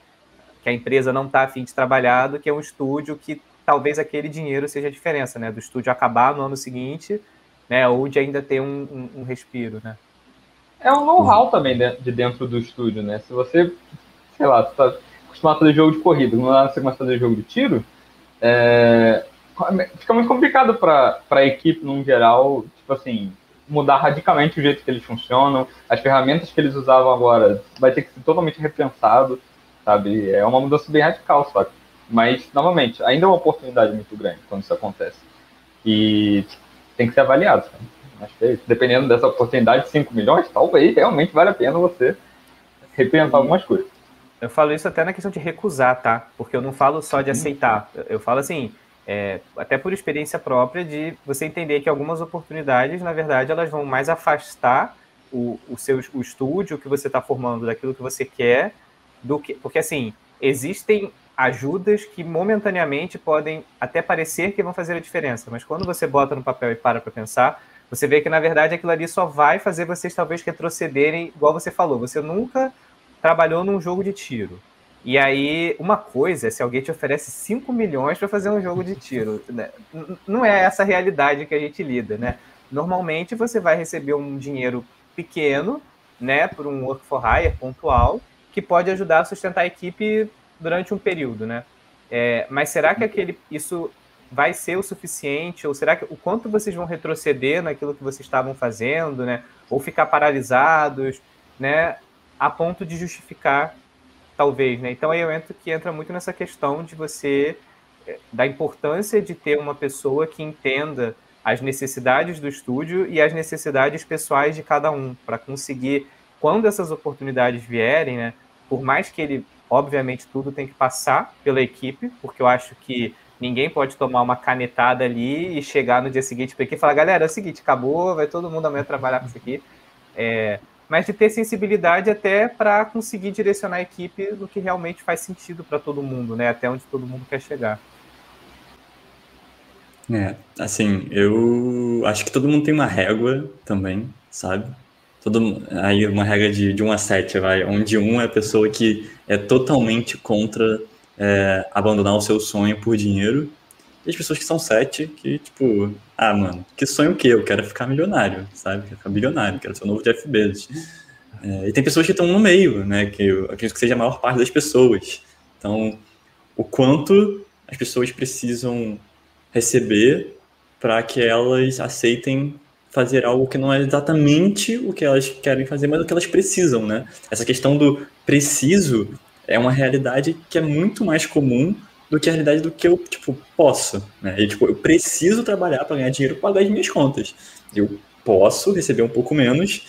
S2: que a empresa não está afim de trabalhar do que um estúdio que talvez aquele dinheiro seja a diferença, né? Do estúdio acabar no ano seguinte, né? Ou de ainda ter um, um, um respiro, né?
S3: É um know-how também de dentro do estúdio, né? Se você, sei lá, está acostumado a fazer jogo de corrida, quando você começa a fazer jogo de tiro, é... fica muito complicado para a equipe, num geral, tipo assim, mudar radicalmente o jeito que eles funcionam, as ferramentas que eles usavam agora vai ter que ser totalmente repensado, sabe? É uma mudança bem radical, só que mas, novamente, ainda é uma oportunidade muito grande quando isso acontece. E tem que ser avaliado. Sabe? Acho que é dependendo dessa oportunidade de 5 milhões, talvez realmente vale a pena você repensar algumas coisas.
S2: Eu falo isso até na questão de recusar, tá? Porque eu não falo só de aceitar. Eu falo assim, é, até por experiência própria, de você entender que algumas oportunidades, na verdade, elas vão mais afastar o, o seu o estúdio que você está formando daquilo que você quer do que. Porque assim, existem ajudas que momentaneamente podem até parecer que vão fazer a diferença, mas quando você bota no papel e para para pensar, você vê que na verdade aquilo ali só vai fazer vocês talvez retrocederem, igual você falou, você nunca trabalhou num jogo de tiro. E aí, uma coisa é se alguém te oferece 5 milhões para fazer um jogo de tiro. Né? Não é essa a realidade que a gente lida, né? Normalmente você vai receber um dinheiro pequeno, né, por um work for hire pontual, que pode ajudar a sustentar a equipe durante um período, né? É, mas será que aquele isso vai ser o suficiente? Ou será que o quanto vocês vão retroceder naquilo que vocês estavam fazendo, né? Ou ficar paralisados, né? A ponto de justificar, talvez, né? Então aí eu entro que entra muito nessa questão de você é, da importância de ter uma pessoa que entenda as necessidades do estúdio e as necessidades pessoais de cada um, para conseguir, quando essas oportunidades vierem, né, por mais que ele, obviamente, tudo tem que passar pela equipe, porque eu acho que ninguém pode tomar uma canetada ali e chegar no dia seguinte para aqui e falar, galera, é o seguinte, acabou, vai todo mundo amanhã trabalhar com isso aqui. É, mas de ter sensibilidade até para conseguir direcionar a equipe no que realmente faz sentido para todo mundo, né? Até onde todo mundo quer chegar.
S1: É, assim, eu acho que todo mundo tem uma régua também, sabe? Todo, aí uma regra de, de 1 a 7, vai, onde 1 é a pessoa que é totalmente contra é, abandonar o seu sonho por dinheiro, e as pessoas que são 7, que, tipo, ah, mano, que sonho o quê? Eu quero ficar milionário, sabe? Quero ficar bilionário, quero ser o novo Jeff Bezos. É, e tem pessoas que estão no meio, né? Que eu acredito que seja a maior parte das pessoas. Então, o quanto as pessoas precisam receber para que elas aceitem fazer algo que não é exatamente o que elas querem fazer, mas o que elas precisam, né? Essa questão do preciso é uma realidade que é muito mais comum do que a realidade do que eu, tipo, posso, né? E, tipo, eu preciso trabalhar para ganhar dinheiro para pagar as minhas contas. Eu posso receber um pouco menos,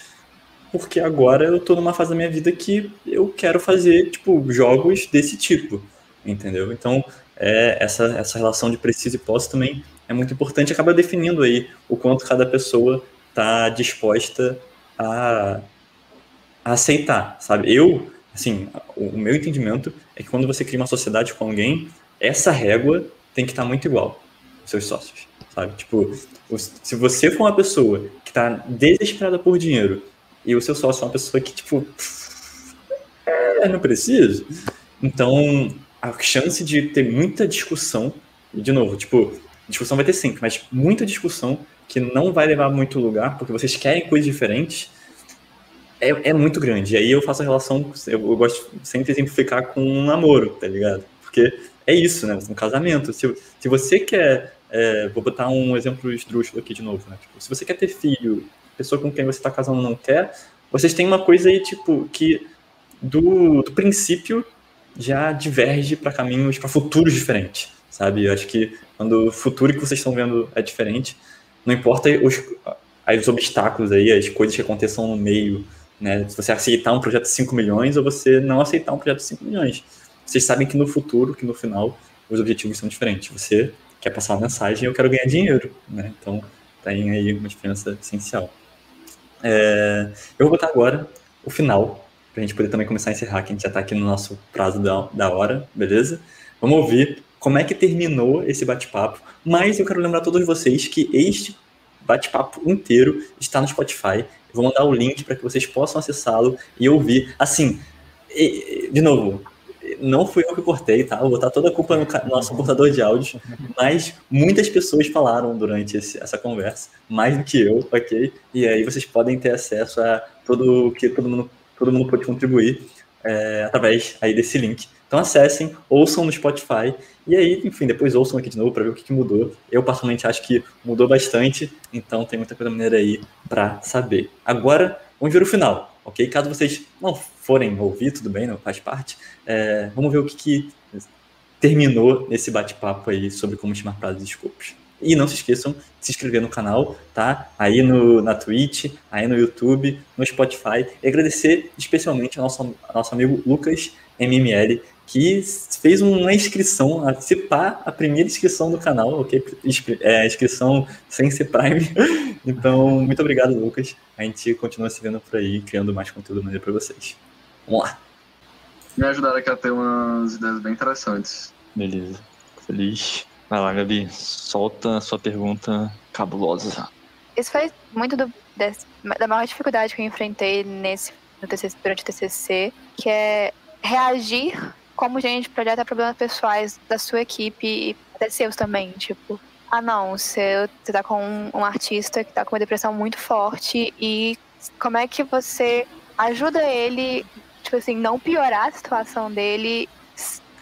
S1: porque agora eu tô numa fase da minha vida que eu quero fazer, tipo, jogos desse tipo, entendeu? Então, é, essa, essa relação de preciso e posse também é muito importante, acaba definindo aí o quanto cada pessoa está disposta a, a, aceitar, sabe? Eu, assim, o, meu entendimento é que quando você cria uma sociedade com alguém, essa régua tem que estar tá muito igual seus sócios, sabe? Tipo, se você for uma pessoa que está desesperada por dinheiro e o seu sócio é uma pessoa que, tipo, é, não preciso, então a chance de ter muita discussão, e de novo, tipo, discussão vai ter sempre, mas muita discussão que não vai levar muito lugar, porque vocês querem coisas diferentes, é, é muito grande. E aí eu faço a relação, eu, eu gosto sempre de exemplificar com um namoro, tá ligado? Porque é isso, né? Um casamento. Se, se você quer. É, vou botar um exemplo esdrúxulo aqui de novo, né? Tipo, se você quer ter filho, pessoa com quem você está casando não quer, vocês têm uma coisa aí, tipo, que do, do princípio já diverge para caminhos, para futuros diferentes, sabe? Eu acho que quando o futuro que vocês estão vendo é diferente, não importa os, os obstáculos aí, as coisas que aconteçam no meio, né? Se você aceitar um projeto de 5 milhões ou você não aceitar um projeto de 5 milhões. Vocês sabem que no futuro, que no final, os objetivos são diferentes. Você quer passar uma mensagem eu quero ganhar dinheiro, né? Então, tem aí uma diferença essencial. É, eu vou botar agora o final para a gente poder também começar a encerrar, que a gente já está aqui no nosso prazo da, da hora, beleza? Vamos ouvir como é que terminou esse bate-papo, mas eu quero lembrar a todos vocês que este bate-papo inteiro está no Spotify. Eu vou mandar o link para que vocês possam acessá-lo e ouvir. Assim, de novo, não fui eu que cortei, tá? vou botar toda a culpa no nosso computador de áudio, mas muitas pessoas falaram durante esse, essa conversa, mais do que eu, ok? E aí vocês podem ter acesso a tudo que todo mundo todo mundo pode contribuir é, através aí desse link. Então acessem, ouçam no Spotify e aí, enfim, depois ouçam aqui de novo para ver o que, que, mudou. Eu particularmente acho que mudou bastante, então tem muita coisa maneira aí para saber. Agora, vamos ver o final, ok? Caso vocês não forem ouvir, tudo bem, não faz parte. É, vamos ver o que, que terminou nesse bate-papo aí sobre como chamar prazos e escopos. E não se esqueçam de se inscrever no canal, tá? Aí no, na Twitch, aí no YouTube, no Spotify. E agradecer especialmente ao nosso, ao nosso amigo Lucas MML, que fez uma inscrição, a cipar a primeira inscrição do canal, ok? É, inscrição sem ser Prime. Então, muito obrigado, Lucas. A gente continua se vendo por aí, criando mais conteúdo maneiro para vocês. Vamos lá!
S8: me ajudaram aqui a ter umas ideias bem interessantes.
S1: Beleza. Feliz. Vai lá, Gabi. Solta a sua pergunta cabulosa.
S9: Isso foi muito do, da maior dificuldade que eu enfrentei nesse, no TCC, durante o TCC, que é reagir como gente projeta problemas pessoais da sua equipe e até seus também. Tipo, ah não, você, você tá com um, um artista que tá com uma depressão muito forte e como é que você ajuda ele, tipo assim, não piorar a situação dele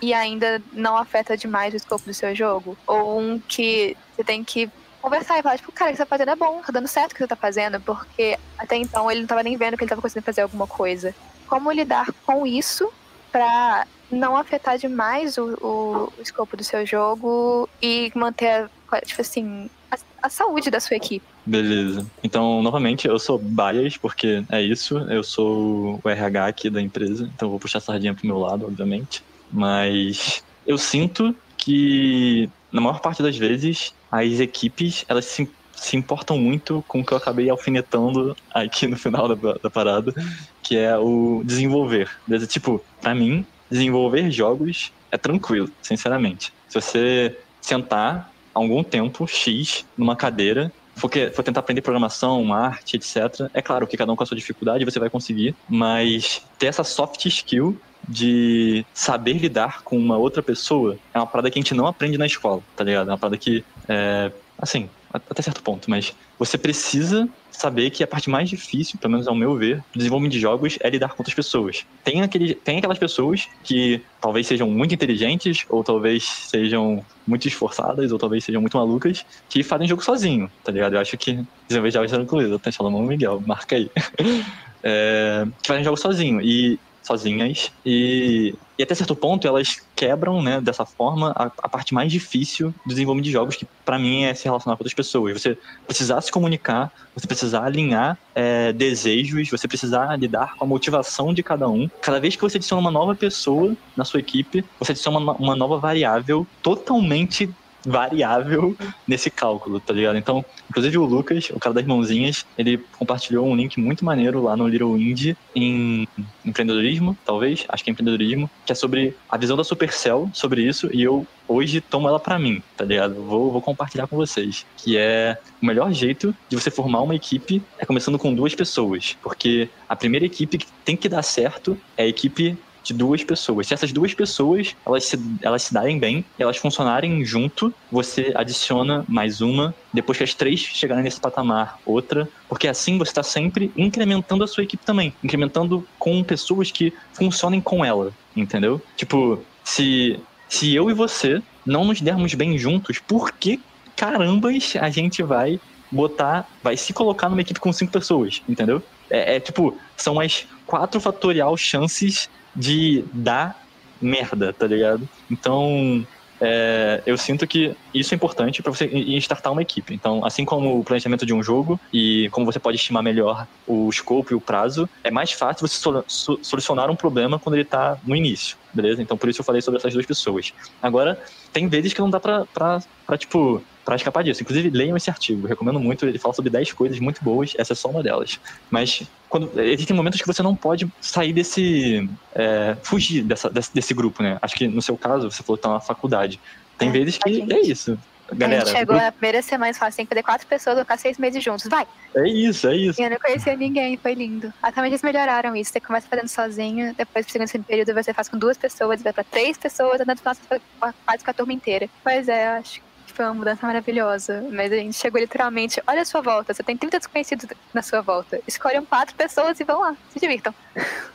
S9: e ainda não afeta demais o escopo do seu jogo? Ou um que você tem que conversar e falar, tipo, cara, o que você tá fazendo é bom, tá dando certo o que você tá fazendo, porque até então ele não tava nem vendo que ele tava conseguindo fazer alguma coisa. Como lidar com isso pra não afetar demais o, o, o escopo do seu jogo e manter, a, tipo assim, a, a saúde da sua equipe?
S1: Beleza. Então, novamente, eu sou bias, porque é isso. Eu sou o RH aqui da empresa, então vou puxar a sardinha pro meu lado, obviamente. Mas eu sinto que, na maior parte das vezes, as equipes, elas se, se importam muito com o que eu acabei alfinetando aqui no final da, da parada, que é o desenvolver. Tipo, pra mim, desenvolver jogos é tranquilo, sinceramente. Se você sentar algum tempo, X, numa cadeira, for, que, for tentar aprender programação, arte, etc., é claro que cada um com a sua dificuldade você vai conseguir, mas ter essa soft skill de saber lidar com uma outra pessoa é uma parada que a gente não aprende na escola, tá ligado? É uma parada que, é, assim, até certo ponto, mas você precisa saber que a parte mais difícil, pelo menos ao meu ver, do desenvolvimento de jogos é lidar com outras pessoas. Tem, aquele, tem aquelas pessoas que talvez sejam muito inteligentes, ou talvez sejam muito esforçadas, ou talvez sejam muito malucas, que fazem jogo sozinho, tá ligado? Eu acho que desenvolver jogos é tranquilo, até Salomão Miguel, marca aí. é, que fazem jogo sozinho. E sozinhas. E, e até certo ponto elas quebram né, dessa forma a, a parte mais difícil do desenvolvimento de jogos que para mim é se relacionar com outras pessoas. Você precisar se comunicar você precisar alinhar é, desejos você precisar lidar com a motivação de cada um. Cada vez que você adiciona uma nova pessoa na sua equipe você adiciona uma, uma nova variável totalmente variável nesse cálculo, tá ligado? Então, inclusive o Lucas, o cara das mãozinhas, ele compartilhou um link muito maneiro lá no Little Indie em empreendedorismo, talvez, acho que é empreendedorismo, que é sobre a visão da Supercell sobre isso e eu hoje tomo ela para mim, tá ligado? Vou, vou compartilhar com vocês, que é o melhor jeito de você formar uma equipe é começando com duas pessoas, porque a primeira equipe que tem que dar certo é a equipe de duas pessoas. Se essas duas pessoas elas se, elas se darem bem, elas funcionarem junto, você adiciona mais uma. Depois que as três chegarem nesse patamar, outra. Porque assim você está sempre incrementando a sua equipe também. Incrementando com pessoas que funcionem com ela. Entendeu? Tipo, se, se eu e você não nos dermos bem juntos, por que carambas a gente vai botar, vai se colocar numa equipe com cinco pessoas, entendeu? É, é tipo, são as quatro fatorial chances de dar merda, tá ligado? Então, é, eu sinto que isso é importante para você startar uma equipe. Então, assim como o planejamento de um jogo e como você pode estimar melhor o escopo e o prazo, é mais fácil você solucionar um problema quando ele está no início, beleza? Então, por isso eu falei sobre essas duas pessoas. Agora, tem vezes que não dá pra tipo, para escapar disso. Inclusive, leiam esse artigo, recomendo muito. Ele fala sobre 10 coisas muito boas, essa é só uma delas. Mas quando, existem momentos que você não pode sair desse. É, fugir dessa, desse, desse, grupo, né? Acho que no seu caso, você falou que tá na faculdade. Tem é, vezes que é isso. Galera,
S9: a gente chegou na primeira semana e falou assim: tem que fazer quatro pessoas, vou ficar seis meses juntos. Vai!
S1: É isso, é isso.
S9: E eu não conhecia ninguém, foi lindo. Atualmente eles melhoraram isso. Você começa fazendo sozinho, depois pro segundo período você faz com duas pessoas, vai pra três pessoas, andando quase com a turma inteira. Pois é, eu acho que foi uma mudança maravilhosa. Mas a gente chegou literalmente, olha a sua volta, você tem 30 desconhecidos na sua volta. Escolham quatro pessoas e vão lá, se divirtam.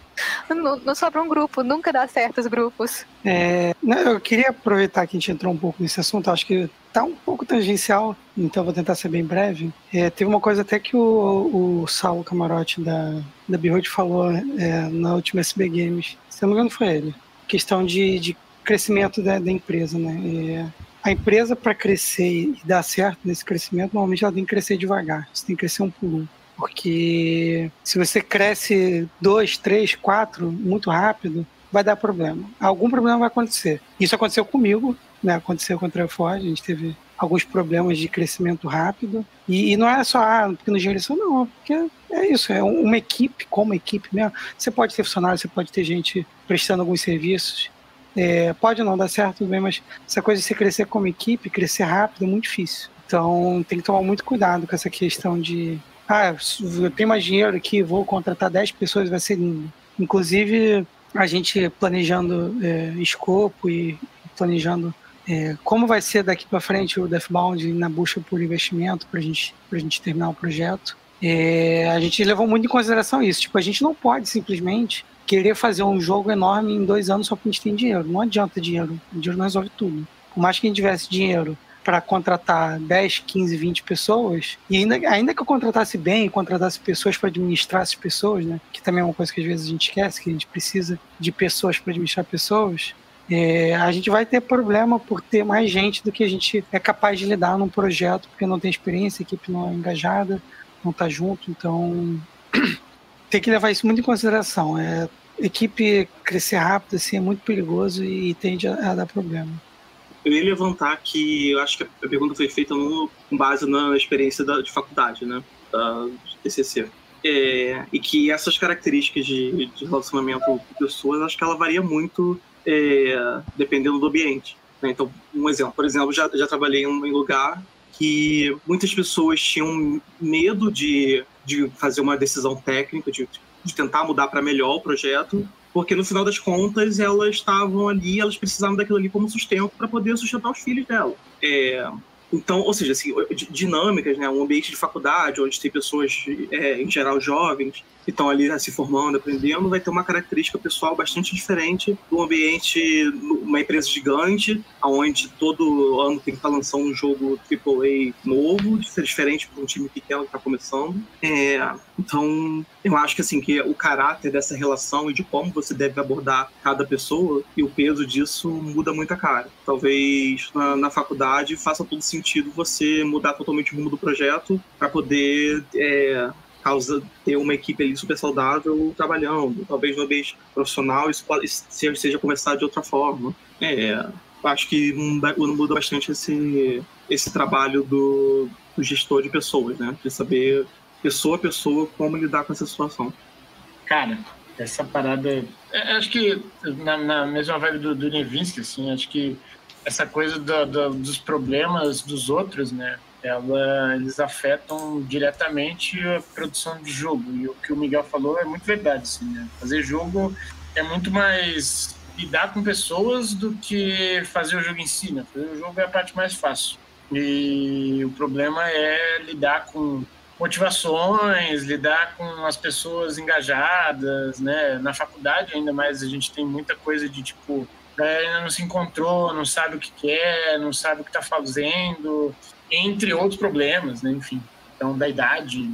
S9: Não, não, sobra um grupo, nunca dá certo os grupos.
S6: É, não, eu queria aproveitar que a gente entrou um pouco nesse assunto, acho que tá um pouco tangencial, então vou tentar ser bem breve. É, teve uma coisa até que o, o Saulo Camarote da, da Behold falou é, na última SB Games, se não me engano foi ele, questão de, de crescimento da, da empresa, né? É, a empresa para crescer e dar certo nesse crescimento, normalmente ela tem que crescer devagar, você tem que crescer um por um. Porque se você cresce dois, três, quatro muito rápido, vai dar problema. Algum problema vai acontecer. Isso aconteceu comigo, né? Aconteceu com a Ford, a gente teve alguns problemas de crescimento rápido. E, e não é só ah, porque no geração, não, porque é isso, é uma equipe, como equipe mesmo. Você pode ter funcionário, você pode ter gente prestando alguns serviços. É, pode não dar certo, tudo bem, mas essa coisa de você crescer como equipe, crescer rápido, é muito difícil. Então tem que tomar muito cuidado com essa questão de ah, eu tenho mais dinheiro aqui, vou contratar 10 pessoas, vai ser lindo. Inclusive, a gente planejando é, escopo e planejando é, como vai ser daqui para frente o Deathbound na busca por investimento para gente, a gente terminar o projeto. É, a gente levou muito em consideração isso. Tipo, a gente não pode simplesmente querer fazer um jogo enorme em dois anos só porque a gente tem dinheiro. Não adianta dinheiro. O dinheiro não resolve tudo. Por mais que a gente tivesse dinheiro para contratar 10, 15, 20 pessoas, e ainda, ainda que eu contratasse bem, contratasse pessoas para administrar essas pessoas, né, que também é uma coisa que às vezes a gente esquece, que a gente precisa de pessoas para administrar pessoas, é, a gente vai ter problema por ter mais gente do que a gente é capaz de lidar num projeto, porque não tem experiência, a equipe não é engajada, não está junto, então tem que levar isso muito em consideração. É, equipe crescer rápido assim, é muito perigoso e tende a, a dar problema.
S10: Eu ia levantar que eu acho que a pergunta foi feita no, com base na experiência da, de faculdade, né? Da, de TCC. É, e que essas características de, de, relacionamento com pessoas, acho que ela varia muito é, dependendo do ambiente. Né? Então, um exemplo, por exemplo, já, já trabalhei em um lugar que muitas pessoas tinham medo de, de fazer uma decisão técnica, de, de tentar mudar para melhor o projeto, porque no final das contas elas estavam ali, elas precisavam daquilo ali como sustento para poder sustentar os filhos dela. É, então, ou seja, assim, dinâmicas, né? Um ambiente de faculdade, onde tem pessoas, é, em geral, jovens, que estão ali né, se formando, aprendendo, vai ter uma característica pessoal bastante diferente do ambiente uma empresa gigante, onde todo ano tem que estar lançando um jogo AAA novo, diferente para um time pequeno que está começando. É, então, eu acho que assim que o caráter dessa relação e de como você deve abordar cada pessoa e o peso disso muda muito a cara. Talvez na, na faculdade faça todo sentido você mudar totalmente o rumo do projeto para poder é, causa ter uma equipe ali super saudável trabalhando. Talvez no ambiente profissional isso pode, seja começar de outra forma. É, acho que muda bastante esse, esse trabalho do, do gestor de pessoas, né? De saber, pessoa a pessoa, como lidar com essa situação.
S11: Cara, essa parada. É, acho que na, na mesma vibe do, do Nevinsky, assim, acho que essa coisa do, do, dos problemas dos outros, né? Ela, eles afetam diretamente a produção de jogo. E o que o Miguel falou é muito verdade. Assim, né? Fazer jogo é muito mais lidar com pessoas do que fazer o jogo em si. Né? Fazer o jogo é a parte mais fácil. E o problema é lidar com motivações, lidar com as pessoas engajadas, né? Na faculdade ainda mais a gente tem muita coisa de tipo, ainda não se encontrou, não sabe o que quer, não sabe o que está fazendo, entre outros problemas, né? Enfim, então da idade,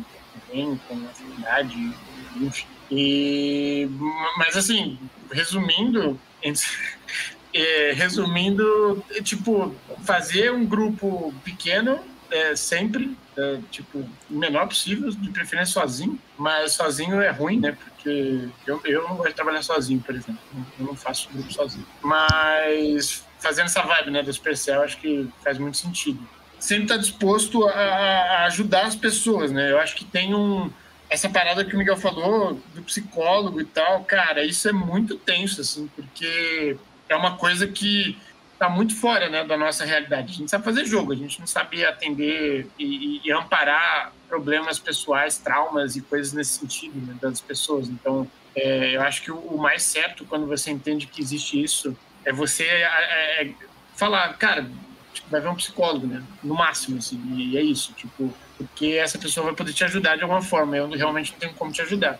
S11: também, com a afinidade, enfim. E, mas assim, resumindo, é, resumindo, é, tipo, fazer um grupo pequeno é, sempre, é, tipo, o menor possível, de preferência sozinho, mas sozinho é ruim, né? Porque eu, eu não gosto de trabalhar sozinho, por exemplo. Eu não faço grupo sozinho. Mas fazendo essa vibe, né, do Supercell, acho que faz muito sentido sempre está disposto a, a, ajudar as pessoas, né? Eu acho que tem um essa parada que o Miguel falou do psicólogo e tal, cara, isso é muito tenso assim, porque é uma coisa que está muito fora, né, da nossa realidade. A gente sabe fazer jogo, a gente não sabe atender e, e amparar problemas pessoais, traumas e coisas nesse sentido né, das pessoas. Então, é, eu acho que o, o, mais certo quando você entende que existe isso é você é, é, falar, cara, tipo, vai ver um psicólogo, né? No máximo, assim, e é isso, tipo, porque essa pessoa vai poder te ajudar de alguma forma, eu realmente não tenho como te ajudar.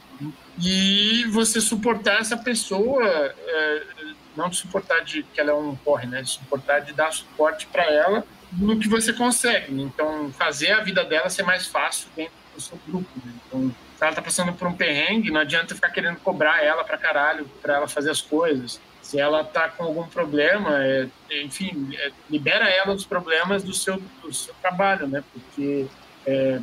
S11: E você suportar essa pessoa, é, não suportar de que ela é um corre, né? Suportar de dar suporte para ela no que você consegue. Né? Então, fazer a vida dela ser mais fácil dentro do seu grupo. Né? Então, se ela tá passando por um perrengue, não adianta ficar querendo cobrar ela pra caralho, pra ela fazer as coisas se ela está com algum problema, é, enfim, é, libera ela dos problemas do seu, do seu trabalho, né? Porque é,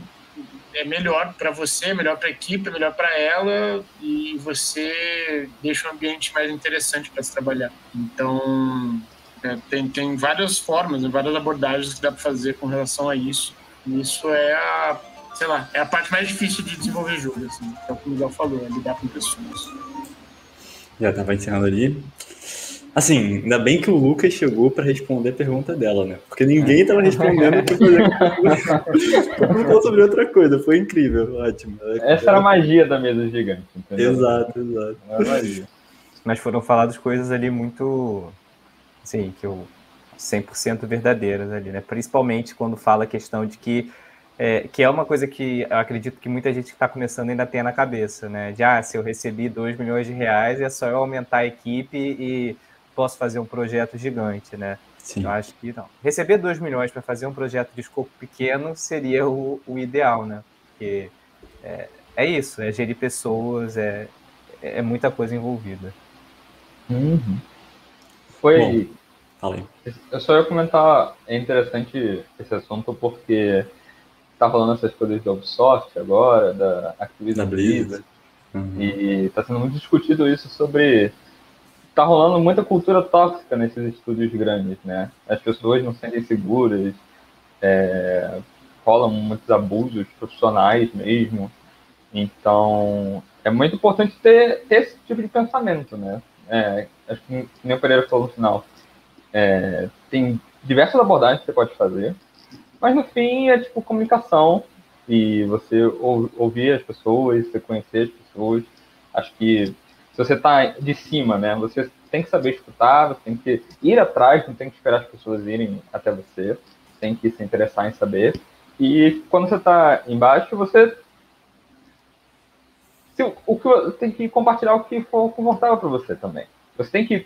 S11: é melhor para você, melhor para a equipe, melhor para ela e você deixa o ambiente mais interessante para se trabalhar. Então, É, tem, tem várias formas, várias abordagens que dá para fazer com relação a isso. Isso é a, sei lá, é a parte mais difícil de desenvolver jogo, assim, é o que o Miguel falou, é lidar com pessoas.
S1: Já estava encerrando ali. Assim, ainda bem que o Lucas chegou para responder a pergunta dela, né? Porque ninguém estava respondendo Todo mundo falou sobre outra coisa. Foi incrível, ótimo.
S3: Essa era a magia da mesa gigante. Entendeu?
S1: Exato, exato.
S2: Mas foram faladas coisas ali muito, assim, que eu 100% verdadeiras ali, né? Principalmente quando fala a questão de que é, que é uma coisa que eu acredito que muita gente que está começando ainda tem na cabeça, né? De ah, se eu recebi 2 milhões de reais, é só eu aumentar a equipe e posso fazer um projeto gigante, né? Sim. Eu acho que não. Receber 2 milhões para fazer um projeto de escopo pequeno seria o, o ideal, né? Porque é, é, isso, é gerir pessoas, é, é muita coisa envolvida.
S3: Uhum. Foi. Bom,
S1: falei.
S3: Eu só ia comentar, é interessante esse assunto porque tá falando essas coisas da Ubisoft agora, da Activision Blizzard, uhum. e tá sendo muito discutido isso sobre tá rolando muita cultura tóxica nesses estúdios grandes, né? As pessoas não se sentem seguras, é, rolam muitos abusos profissionais mesmo. Então, é muito importante ter, ter esse tipo de pensamento, né? É, acho que nem o Pereira falou no final. É, tem diversas abordagens que você pode fazer, mas no fim é tipo comunicação e você ouvir as pessoas, você conhecer as pessoas. Acho que você está de cima, né, você tem que saber escutar, você tem que ir atrás, não tem que esperar as pessoas irem até você, tem que se interessar em saber. E quando você está embaixo, você o que tem que compartilhar o que for confortável para você também. Você tem que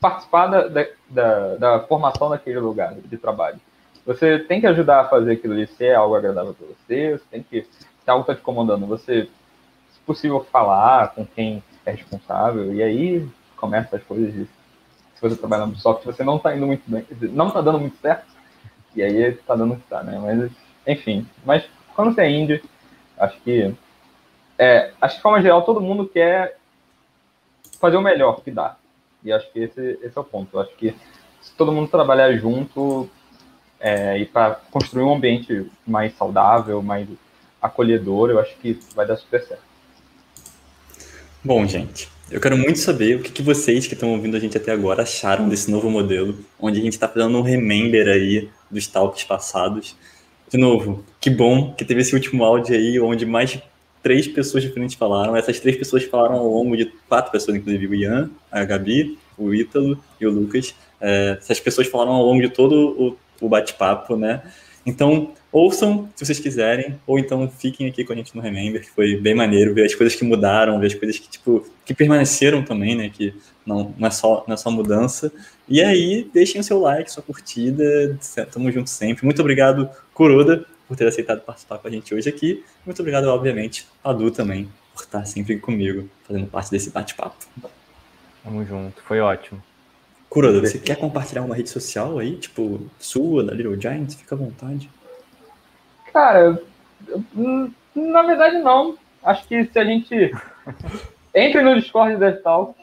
S3: participar da, da, da, formação daquele lugar de trabalho. Você tem que ajudar a fazer aquilo ali ser algo agradável para você, você tem que, se algo está te comandando, você, se possível, falar com quem é responsável, e aí começa as coisas de, se você trabalha no software, você não está indo muito bem, não está dando muito certo, e aí está dando o que está, né? Mas, enfim, mas quando você é indie, acho que, é, acho que de forma geral, todo mundo quer fazer o melhor que dá. E acho que esse, esse é o ponto. Acho que se todo mundo trabalhar junto, é, e para construir um ambiente mais saudável, mais acolhedor, eu acho que vai dar super certo.
S1: Bom, gente, eu quero muito saber o que, que vocês que estão ouvindo a gente até agora acharam desse novo modelo, onde a gente está fazendo um remember aí dos talks passados. De novo, que bom que teve esse último áudio aí, onde mais três pessoas diferentes falaram. Essas três pessoas falaram ao longo de quatro pessoas, inclusive o Ian, a Gabi, o Ítalo e o Lucas. É, essas pessoas falaram ao longo de todo o o bate-papo, né? Então, ouçam se vocês quiserem, ou então fiquem aqui com a gente no Remember, que foi bem maneiro ver as coisas que mudaram, ver as coisas que, tipo, que permaneceram também, né? Que não, não, é, só, não é só mudança. E aí, deixem o seu like, sua curtida, tamo junto sempre. Muito obrigado, Kuroda, por ter aceitado participar com a gente hoje aqui. Muito obrigado, obviamente, a Du também, por estar sempre comigo, fazendo parte desse bate-papo.
S2: Tamo junto, foi ótimo.
S1: Kuroda, você quer compartilhar uma rede social aí, tipo, sua, da Little Giants? Fica à vontade.
S3: Cara, na verdade não. Acho que se a gente entre no Discord da Talk,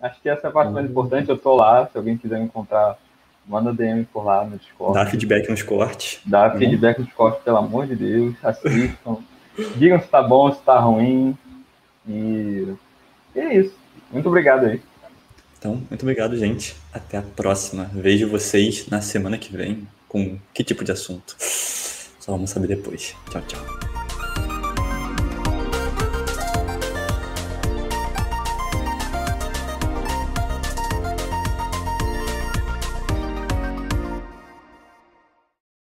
S3: acho que essa é a parte mais importante. Eu tô lá, se alguém quiser me encontrar, manda DM por lá no Discord.
S1: Dá feedback nos cortes.
S3: Dá feedback nos cortes, pelo amor de Deus. Assistam. Digam se tá bom, se tá ruim. E, e é isso. Muito obrigado aí.
S1: Então, muito obrigado, gente. Até a próxima. Vejo vocês na semana que vem com que tipo de assunto? Só vamos saber depois. Tchau, tchau.